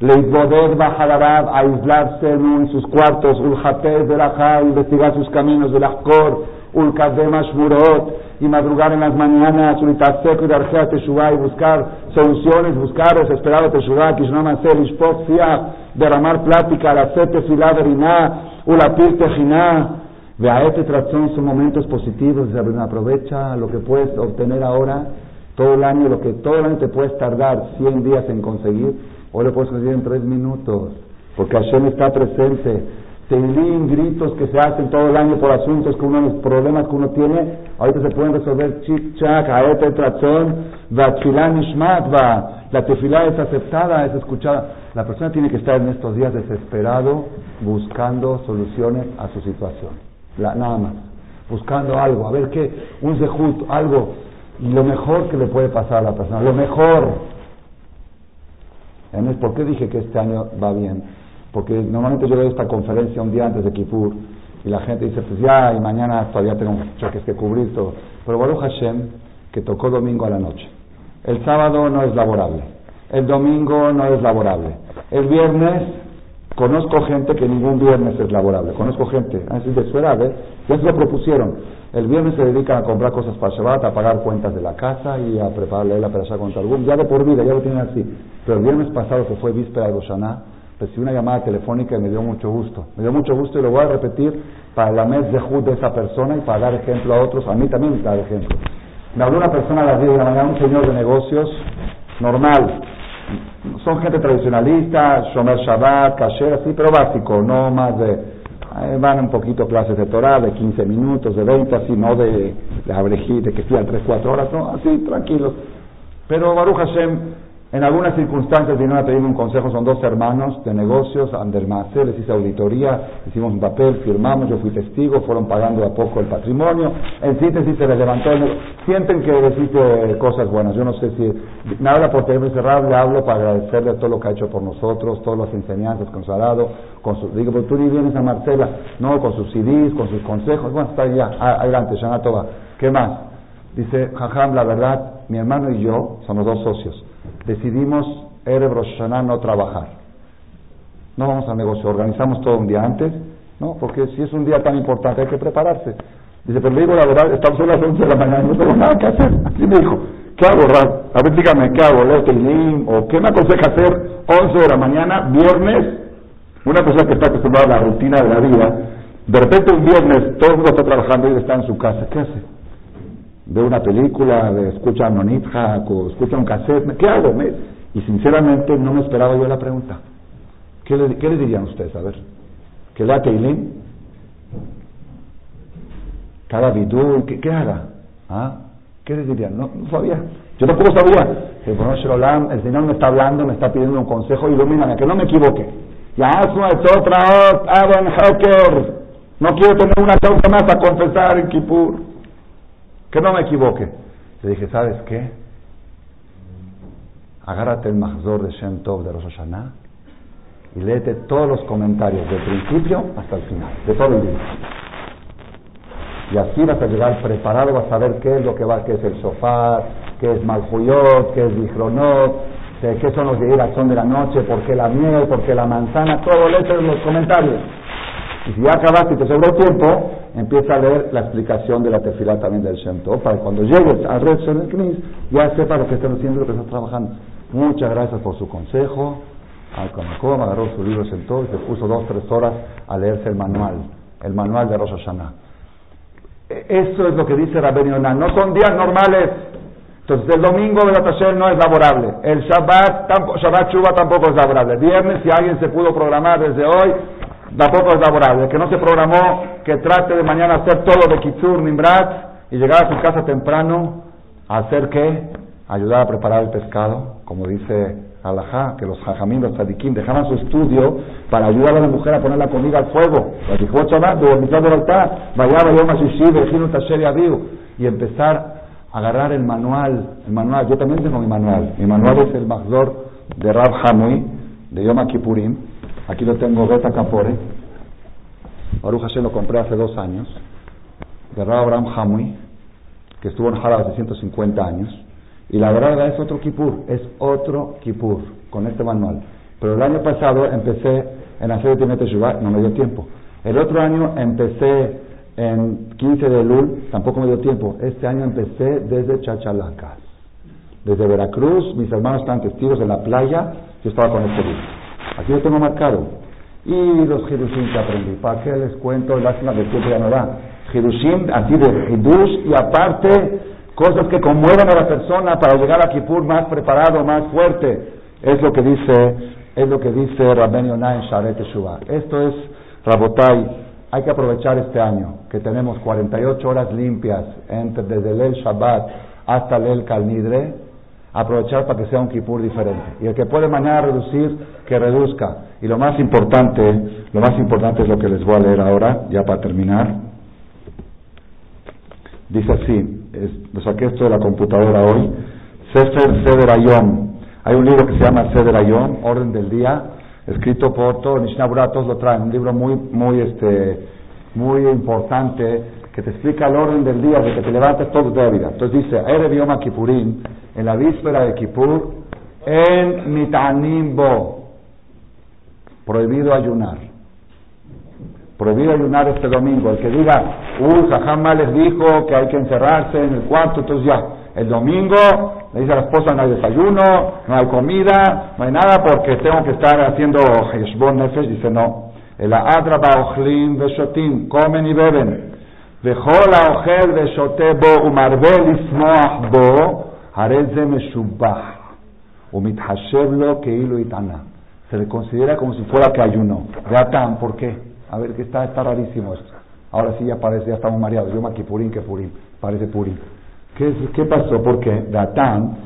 Leitboder Bajalarab, aislarse en sus cuartos, Ulhater Berajá, investigar sus caminos de Ulkadem Ulkademash Murot, y madrugar en las mañanas, Ulitaseco y Darjea Teshuvah, y buscar soluciones, buscar desesperado Teshuvah, Kishnamaser, Ishpok derramar plática, la Sete Beriná, Ulapir Tejiná, Veaete Tratzón son momentos positivos, aprovecha lo que puedes obtener ahora todo el año, lo que todo el año te puedes tardar 100 días en conseguir, hoy lo puedes conseguir en 3 minutos, porque Hashem está presente. Teilim, gritos que se hacen todo el año por asuntos que uno problemas que uno tiene, ahorita se pueden resolver chic chac, aete trazón, ishmat va. La tefilá es aceptada, es escuchada. La persona tiene que estar en estos días desesperado buscando soluciones a su situación. nada más. Buscando algo, a ver qué, un zehut, algo lo mejor que le puede pasar a la persona, lo mejor. ¿Por qué dije que este año va bien? Porque normalmente yo veo esta conferencia un día antes de Kippur y la gente dice, pues ya, y mañana todavía tengo choques que cubrir todo. Pero Baruch Hashem, que tocó domingo a la noche. El sábado no es laborable. El domingo no es laborable. El viernes, conozco gente que ningún viernes es laborable. Conozco gente, así de su edad, ¿eh? ya se lo propusieron. El viernes se dedican a comprar cosas para Shabbat, a pagar cuentas de la casa y a prepararle la perasha con Targum. Ya de por vida, ya lo tienen así. Pero el viernes pasado, que fue víspera de Roshaná, recibí una llamada telefónica y me dio mucho gusto. Me dio mucho gusto y lo voy a repetir para la mes de Jud de esa persona y para dar ejemplo a otros. A mí también dar ejemplo. Me habló una persona a las 10 de la mañana, un señor de negocios, normal. son gente tradicionalista, Shomer Shabbat, Kasher, así, pero básico, no más de, eh, van un poquito clases de Torah, de 15 minutos, de 20, así, no de, de de que estudian 3, 4 horas, no, así, tranquilos. Pero Baruch Hashem, en algunas circunstancias vinieron a pedirme un consejo, son dos hermanos de negocios, Andermacé, les hice auditoría, hicimos un papel, firmamos, yo fui testigo, fueron pagando a poco el patrimonio, en síntesis se les levantó el Sienten que les hice cosas buenas, yo no sé si habla por teléfono cerrado, le hablo para agradecerle todo lo que ha hecho por nosotros, todas las enseñanzas que nos ha dado, con su, digo, pero tú ni vienes a Marcela, no, con sus CDs, con sus consejos, bueno, está ya, adelante, Shana Toba, ¿qué más? Dice, jajam, la verdad, mi hermano y yo somos dos socios decidimos Erev Rosh no trabajar. No vamos al negocio, organizamos todo un día antes, ¿no? Porque si es un día tan importante hay que prepararse. Dice, pero le digo la verdad, estamos a las 11 de la mañana, no tengo nada que hacer. Así me dijo, ¿qué hago, Rab? A ver, dígame, ¿qué hago? ¿Leo Teilim? ¿O qué me aconseja hacer 11 de la mañana, viernes? Una persona que está acostumbrada a la rutina de la vida, de repente un viernes todo el mundo está trabajando y está en su casa, ¿qué hace? Ve una película, escucha a o escucha un cassette, ¿qué hago? y sinceramente no me esperaba yo la pregunta. ¿Qué le, dirían ustedes? A ver, ¿que lea Teilín? ¿Cada vidú? ¿Qué, ¿Qué haga? ¿Ah? ¿Qué le dirían? No, no sabía. Yo tampoco sabía. El el Señor me está hablando, me está pidiendo un consejo, ilumíname, que no me equivoque. Ya, es otra, Aaron Hacker. No quiero tener una causa más a confesar en Kippur que no me equivoque. Le dije, ¿sabes qué? Agárrate el Mahzor de Shem Tov de Rosh Hashanah y léete todos los comentarios, del principio hasta el final, de todo el día. Y así vas a llegar preparado, a saber qué es lo que va, qué es el sofá, qué es Malhuyot, qué es Bihronot, qué son los de son de la noche, por qué la miel, por qué la manzana, todo léete en los comentarios. Y si ya acabaste y te sobró tiempo, empieza a leer la explicación de la tefilá también del Shem Tov, para cuando llegues al del Knis, ya sepa lo que están haciendo y lo que están trabajando. Muchas gracias por su consejo. Al Kamacom agarró su libro Shem Tov y se puso dos, tres horas a leerse el manual, el manual de Rosh Hashanah. E, eso es lo que dice Rabben Yonah. No son días normales. Entonces el domingo de la no es laborable. El Shabbat, Shabbat Chuba tampoco es laborable. Viernes, si alguien se pudo programar desde hoy, tampoco es laborable. que no se programó, que trate de mañana hacer todo de Kitsur, Nimbrat, y llegar a su casa temprano a hacer qué? Ayudar a preparar el pescado, como dice Alajá, que los jajamín, los tzadikim, dejaban su estudio para ayudar a la mujer a poner la comida al fuego. Y empezar a agarrar el manual, el manual, yo también tengo mi manual, mi manual es el Magdor de Rab Hamui, de Yom Kippurim, Aquí lo tengo, Beta Capore. Baruch Hashem lo compré hace dos años. De Abraham Hamui, que estuvo en Jara hace 150 años. Y la verdad es otro Kippur, es otro Kippur, con este manual. Pero el año pasado empecé en hacer Timete no me dio tiempo. El otro año empecé en 15 de Lul, tampoco me dio tiempo. Este año empecé desde Chachalacas. Desde Veracruz, mis hermanos están testigos en la playa, yo estaba con este libro. Aquí lo tengo marcado. Y los Hidushim que aprendí. ¿Para qué les cuento? Lástima que el ya no da. Hidushim, así de Hidush, y aparte, cosas que conmuevan a la persona para llegar a Kippur más preparado, más fuerte. Es lo que dice, es lo que dice Rabben Yonah en Sharet Teshuvah. Esto es, Rabotai, hay que aprovechar este año, que tenemos 48 horas limpias entre, desde el Shabbat hasta el Kalnidre, aprovechar para que sea un kipur diferente. Y el que puede mañana reducir, que reduzca. Y lo más importante, lo más importante es lo que les voy a leer ahora, ya para terminar. Dice así, lo saqué esto de la computadora hoy, Sefer Seder. Hay un libro que se llama Seder Orden del Día, escrito por todo Nishnabura, todos lo traen, un libro muy, muy, este, muy importante que te explica el orden del día, de que te levantes todo de la vida. Entonces dice, Erev Yom Kippurim, en la víspera de Kippur, en Mitanimbo, prohibido ayunar. Prohibido ayunar este domingo. El que diga, uy, jamás les dijo que hay que encerrarse en el cuarto, entonces ya, el domingo le dice a la esposa no hay desayuno, no hay comida, no hay nada porque tengo que estar haciendo Heshbon Nefesh. Dice no. El Adra Baochlim Veshotim, comen y beben. וכל האוכל ושותה בו ומרבה לשמוח בו, הרי זה משובח. Umit Hasheblo Keilu Itana. Se le considera como si fuera que ayunó. Atán, ¿por qué? A ver, que está, está rarísimo esto. Ahora sí ya parece, ya estamos mareados. Yo Purim que Purim. Parece Purim. ¿Qué, ¿Qué pasó? ¿Por qué? Atán,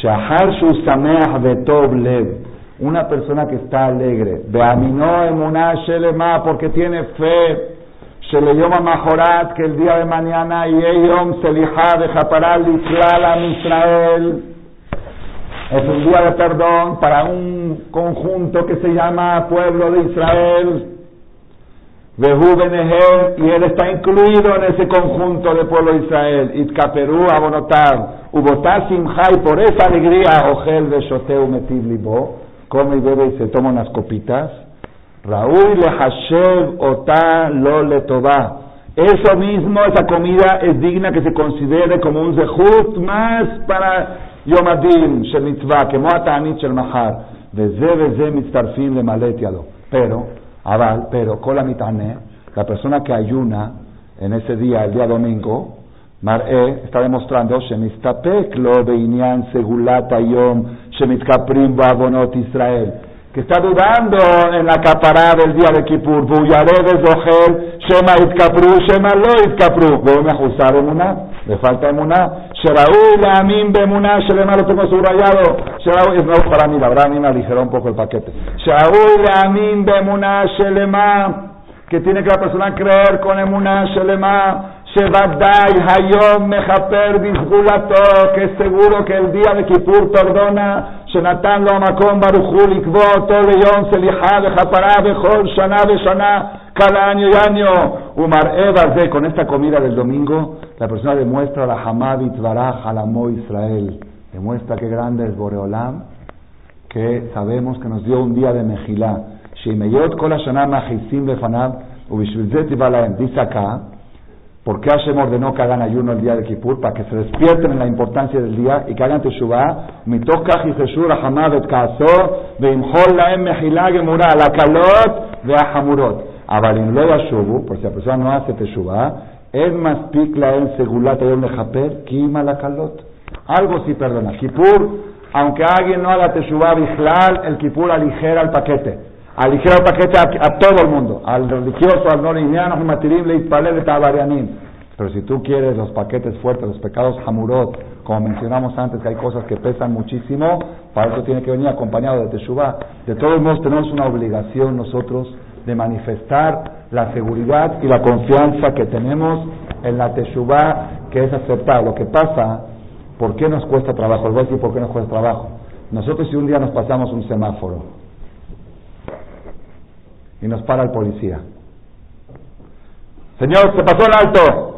Shahar Shusameach Betov Lev. Una persona que está alegre. Beaminó Emuná Shelema porque tiene fe. Sheleyoma Majorat que el día de mañana Yeyom Selihá de Japaral Israel Israel es un día de perdón para un conjunto que se llama pueblo de Israel. y él está incluido en ese conjunto de pueblo de Israel. Itkaperú, Abonotar, Ubotá Simjai, por esa alegría, Ogel de Shoteu Metiv Libo, come y bebe y se toma unas copitas. Raúl le Hashem Ota Lo Letová. Eso mismo, esa comida es digna que se considere como un zehut más para Yom Adin, Shel Mitzvah, que Moatanit Shel Mahar. Veze, veze, mitzarfin le maletiado. Pero, aval, pero, cola mitane, la persona que ayuna en ese día, el día domingo, Mar'e está demostrando Shemistapek lo beinyan segulata yom Shemitkaprim babonot Israel que está dudando en la capará del día de Kippur, Buyaredes Rogel, Shema Itkapru, Shema Lo Itkapru, voy a ajustar Emuná, le falta Emuná, Sheraúl Amim Bemuná, Shelema lo tengo subrayado, Sheraúl, es nuevo para mí, la verdad a mí me aligeró un poco el paquete, Sheraúl Amim Bemuná, Shelema, que tiene que la persona creer con Emuná, Shelema, Shebadai Hayom Mejaper Disgulato, que es seguro que el día de Kippur perdona, שנתן לו המקום ברוך הוא לקבוע אותו ליום סליחה וכפרה בכל שנה ושנה, cada año y año. Umar Eva con esta comida del domingo, la persona demuestra la Hamad Baraj Alamo Israel. Demuestra que grande es Boreolam, que sabemos que nos dio un día de Mejilá. Shemeyot kol hashana machisim befanab, ubishvil zet Dice acá, ¿Por qué Hashem ordenó que hagan ayuno el día de Kippur? Para que se despierten en la importancia del día y que hagan teshuvah. Mitokach y Jeshur Hamad et Kaasor, Veimhol Laem Mehilá Gemurá, la Kalot Veahamurot. Avalim lo yashubu, por si la persona no hace teshuvah, es más la en segulat yom lechaper, kima la kalot. Algo sí perdona. Kippur, aunque alguien no haga teshuvah bichlal, el Kippur aligera el paquete aligera el paquete a, todo el mundo, al religioso, al no lineano, al matirim, le tabarianim. Pero si tú quieres los paquetes fuertes, los pecados hamurot, como mencionamos antes, que hay cosas que pesan muchísimo, para eso tiene que venir acompañado de Teshuvah. De todos modos, tenemos una obligación nosotros de manifestar la seguridad y la confianza que tenemos en la Teshuvah, que es aceptar. Lo que pasa, ¿por qué nos cuesta trabajo? Les voy a decir por qué nos cuesta trabajo. Nosotros si un día nos pasamos un semáforo, y nos para el policía. Señor, se pasó el alto.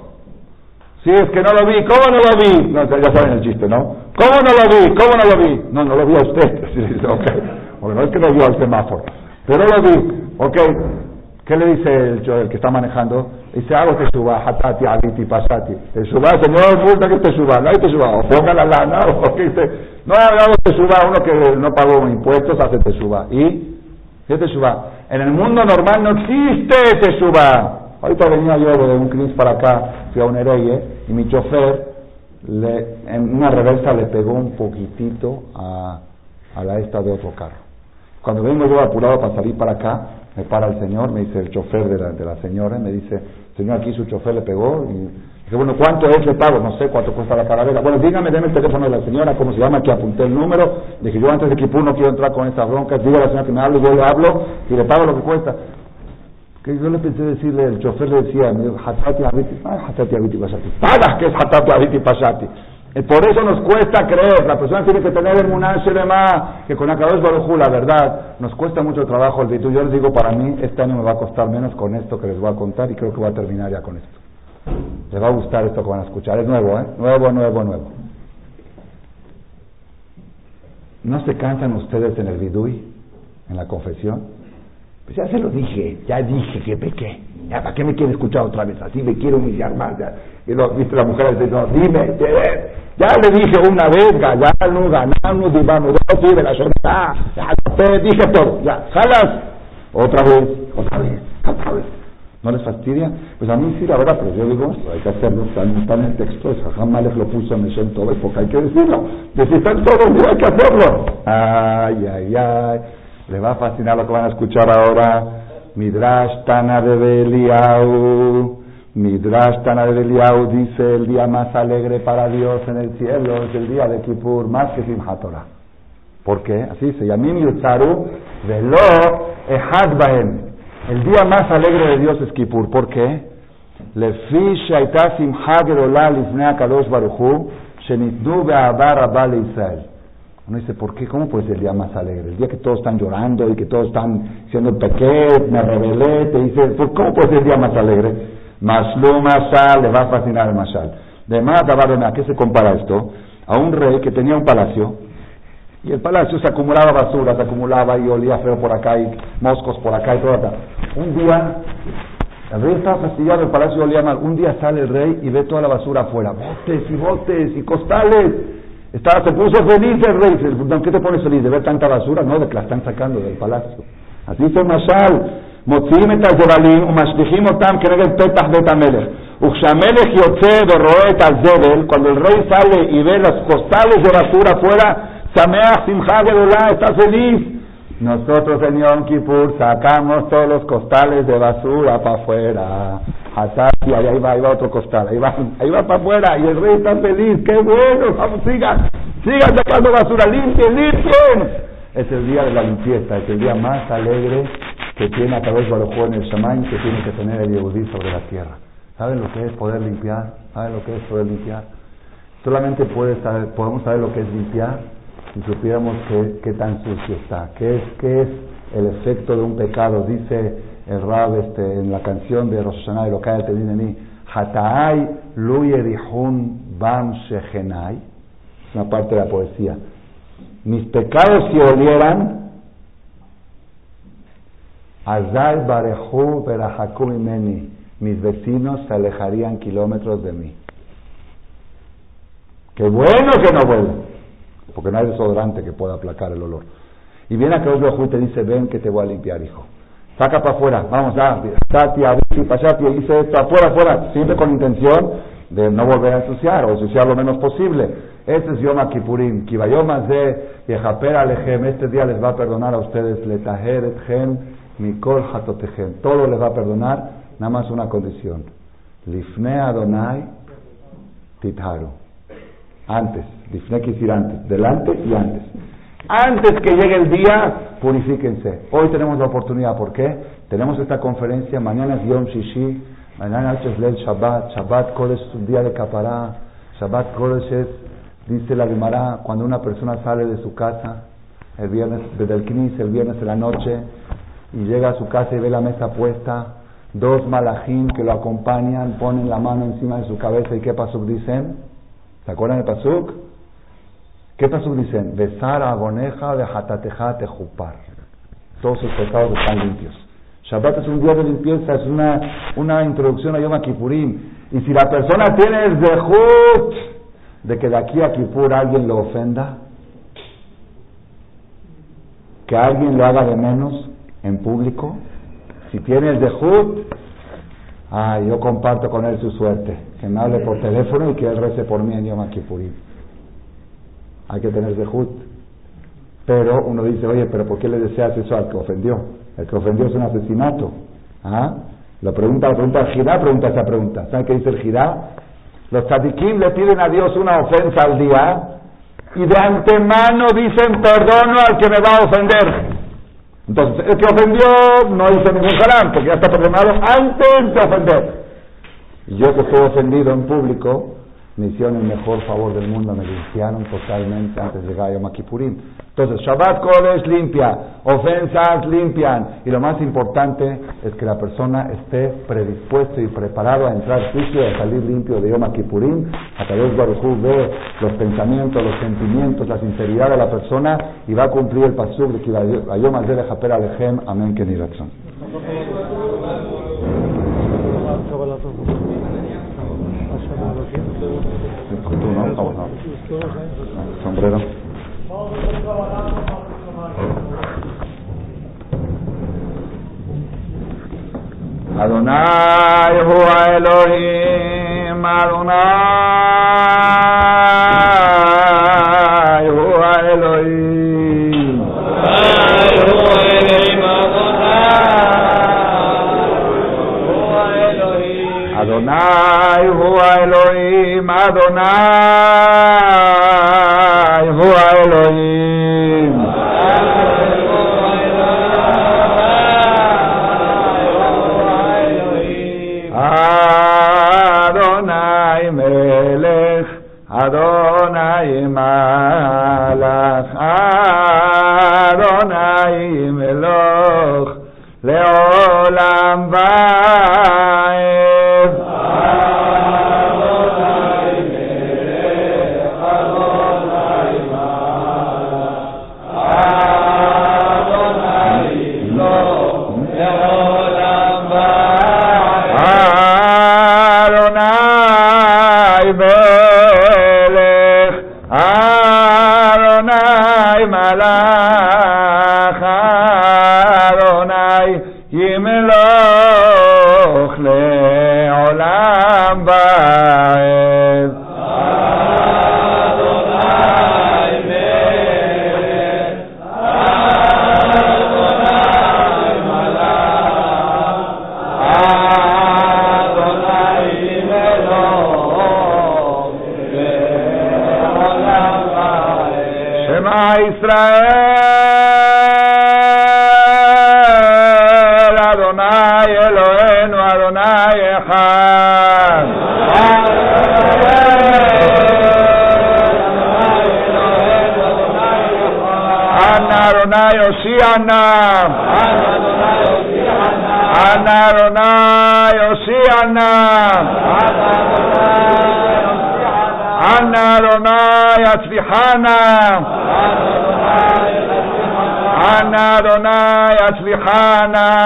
Si es que no lo vi, ¿cómo no lo vi? No, ya saben el chiste, ¿no? ¿Cómo no lo vi? ¿Cómo no lo vi? No, no lo vi a usted. okay. Bueno, no es que lo vio al semáforo, pero lo vi. Ok, ¿qué le dice el, el que está manejando? Dice, hago te suba, hatati, abiti, pasati. Te suba, señor, multa que te suba, no hay te suba, o ponga la lana, o que dice, no, hago te suba, uno que no pagó impuestos hace te suba. ¿Y? ¿Qué te suba? En el mundo normal no existe Teshuvah. Ahorita venía yo de un Cris para acá, fui a un Ereye, y mi chofer le, en una reversa le pegó un poquitito a, a la esta de otro carro. Cuando vengo yo apurado para salir para acá, me para el señor, me dice el chofer de la, de la señora, me dice, señor, aquí su chofer le pegó, y Dice, bueno, ¿cuánto es el pago? No sé cuánto cuesta la calavera. Bueno, dígame, deme el teléfono de la señora, ¿cómo se llama? Que apunté el número. Dije, yo antes de que no quiero entrar con estas broncas. Diga a la señora que me hable, yo le hablo y le pago lo que cuesta. Que yo le pensé decirle, el chofer le decía, me dijo, hatati abiti, hatati abiti pasati. Pagas que es hatati abiti pasati. Eh, por eso nos cuesta creer, la persona tiene que tener el munash más, que con cabeza barujú, la verdad, nos cuesta mucho trabajo el virtud. Yo les digo, para mí, este año me va a costar menos con esto que les voy a contar y creo que voy a terminar ya con esto. Les va a gustar esto que van a escuchar. Es nuevo, ¿eh? Nuevo, nuevo, nuevo. ¿No se cansan ustedes en el vidui, en la confesión? Pues ya se lo dije, ya dije que pequé. Ya, ¿Para qué me quiere escuchar otra vez? Así me quiero humillar más. Y lo, viste la mujer dice, no, dime, ya le dije una vez, no ganamos, divamos, de la soledad, ya dije todo, ya, jalas, otra vez, otra vez, otra vez. ¿No les fastidia? Pues a mí sí, la verdad, pero yo digo, hay que hacerlo, está, en el texto, jamás lo puso en el todo, porque hay que decirlo. Necesitan todos, hay que hacerlo. Ay, ay, ay. Le va a fascinar lo que van a escuchar ahora. Midrash Tana de Beliau. Midrash de Beliau dice el día más alegre para Dios en el cielo es el día de Kippur, más que Simchat Torah. ¿Por qué? Así se llama Yutzaru Velo Ehad Baem. El día más alegre de Dios es Kippur. ¿Por qué? לפי שהייתה שמחה גדולה לפני הקדוש ברוך הוא, שניתנו באהבה רבה לישראל. Uno dice, ¿por qué? ¿Cómo puede ser el día más alegre? El día que todos están llorando y que todos están siendo pequeños, me rebelé, te dice, ¿cómo puede ser el día más alegre? Maslu Masal, le va a fascinar el Masal. De más, ¿a qué se compara esto? A un rey que tenía un palacio y el palacio se acumulaba basura, se acumulaba y olía feo por acá y moscos por acá y todo acá. Un día, el rey estaba fastidiado, el palacio olía mal. Un día sale el rey y ve toda la basura afuera, botes y botes y costales. Estaba, se puso feliz el rey. ¿Qué te pones feliz? ¿De ver tanta basura? No, de que la están sacando del palacio. Así dice Mashal. מוציאים את הגבלים ומשליכים אותם כנגד פתח בית המלך. וכשהמלך יוצא ורואה את הזבל, cuando el rey sale y ve los Sameach Simcha Gedolá está feliz. Nosotros en Yom Kippur sacamos todos los costales de basura para afuera. ahí va, ahí va otro costal, ahí va, para afuera y el rey está feliz. ¡Qué bueno! Vamos, sigan, sigan sacando basura, limpien, limpien. Es el día de la limpieza, es el día más alegre que tiene a través de en el Shaman que tiene que tener el Yehudí sobre la tierra. ¿Saben lo que es poder limpiar? ¿Saben lo que es poder limpiar? Solamente puede podemos saber lo que es limpiar si supiéramos qué, tan sucio está, qué es, qué es el efecto de un pecado, dice el Rab este, en la canción de Rosh Hashanah de Lokaya mí Hataay lu bam shehenai, es una parte de la poesía. Mis pecados si olieran, Azal barehu meni, mis vecinos se alejarían kilómetros de mí. Qué bueno que no vuelvan porque no hay desodorante que pueda aplacar el olor. Y viene a que y te dice, ven que te voy a limpiar, hijo. Saca para afuera, vamos, ya, Tati, Abisi, Pachati, dice esto, afuera, afuera, siempre con intención de no volver a ensuciar o ensuciar lo menos posible. Este es Yom Kippurim, Kibayom de Yehaper Alejem, este día les va a perdonar a ustedes, Letaher Mikol Hatotechem, todo les va a perdonar, nada más una condición. Lifne Adonai Titharu. Antes. Difne decir antes, delante y antes. Antes que llegue el día, purifíquense. Hoy tenemos la oportunidad, ¿por qué? Tenemos esta conferencia, mañana es Yom Shishi, mañana es Shabbat, Shabbat Kodesh es un día de Kapará, Shabbat Kodesh es, dice la Gemara, cuando una persona sale de su casa, el viernes, desde el Knis, el viernes de la noche, y llega a su casa y ve la mesa puesta, dos malajim que lo acompañan, ponen la mano encima de su cabeza y ¿qué pasó? Dicen, ¿se acuerdan de Pasuk? ¿Qué pasó? Dicen, besar a goneja de jatateja tejupar. Todos sus pecados están limpios. Shabbat es un día de limpieza, es una, una introducción a Yom Kippurim. Y si la persona tiene el dejut de que de aquí a Kippur alguien lo ofenda, que alguien lo haga de menos en público, si tiene el dejut, ah, yo comparto con él su suerte, que me hable por teléfono y que él rece por mí en Yom Kippurim hay que tener zehut. Pero uno dice, oye, pero ¿por qué le deseas eso al que ofendió? El que ofendió es un asesinato. ¿Ah? La pregunta, la pregunta, el Girá pregunta esa pregunta. ¿Saben qué dice el Girá? Los tzadikim le piden a Dios una ofensa al día y de antemano dicen perdono al que me va a ofender. Entonces, el que ofendió no dice ningún haram, porque ya está perdonado antes de ofender. Yo que estoy ofendido en público, me hicieron el mejor favor del mundo, me limpiaron totalmente antes de llegar a Yom Kippurim. Entonces, Shabbat Kodesh limpia, ofensas limpian, y lo más importante es que la persona esté predispuesto y preparado a entrar sucio a salir limpio de Yom Kippurim. A través de ve los pensamientos, los sentimientos, la sinceridad de la persona y va a cumplir el pasuk de que Yom Japer Alejem, Amén, Keniratzon. Tú Sombrero. Adonai Hua Elohim, Adonai Hua Elohim. Adonai Hua Elohim, Adonai تھا אשליכנה. אנא אדוני אשליכנה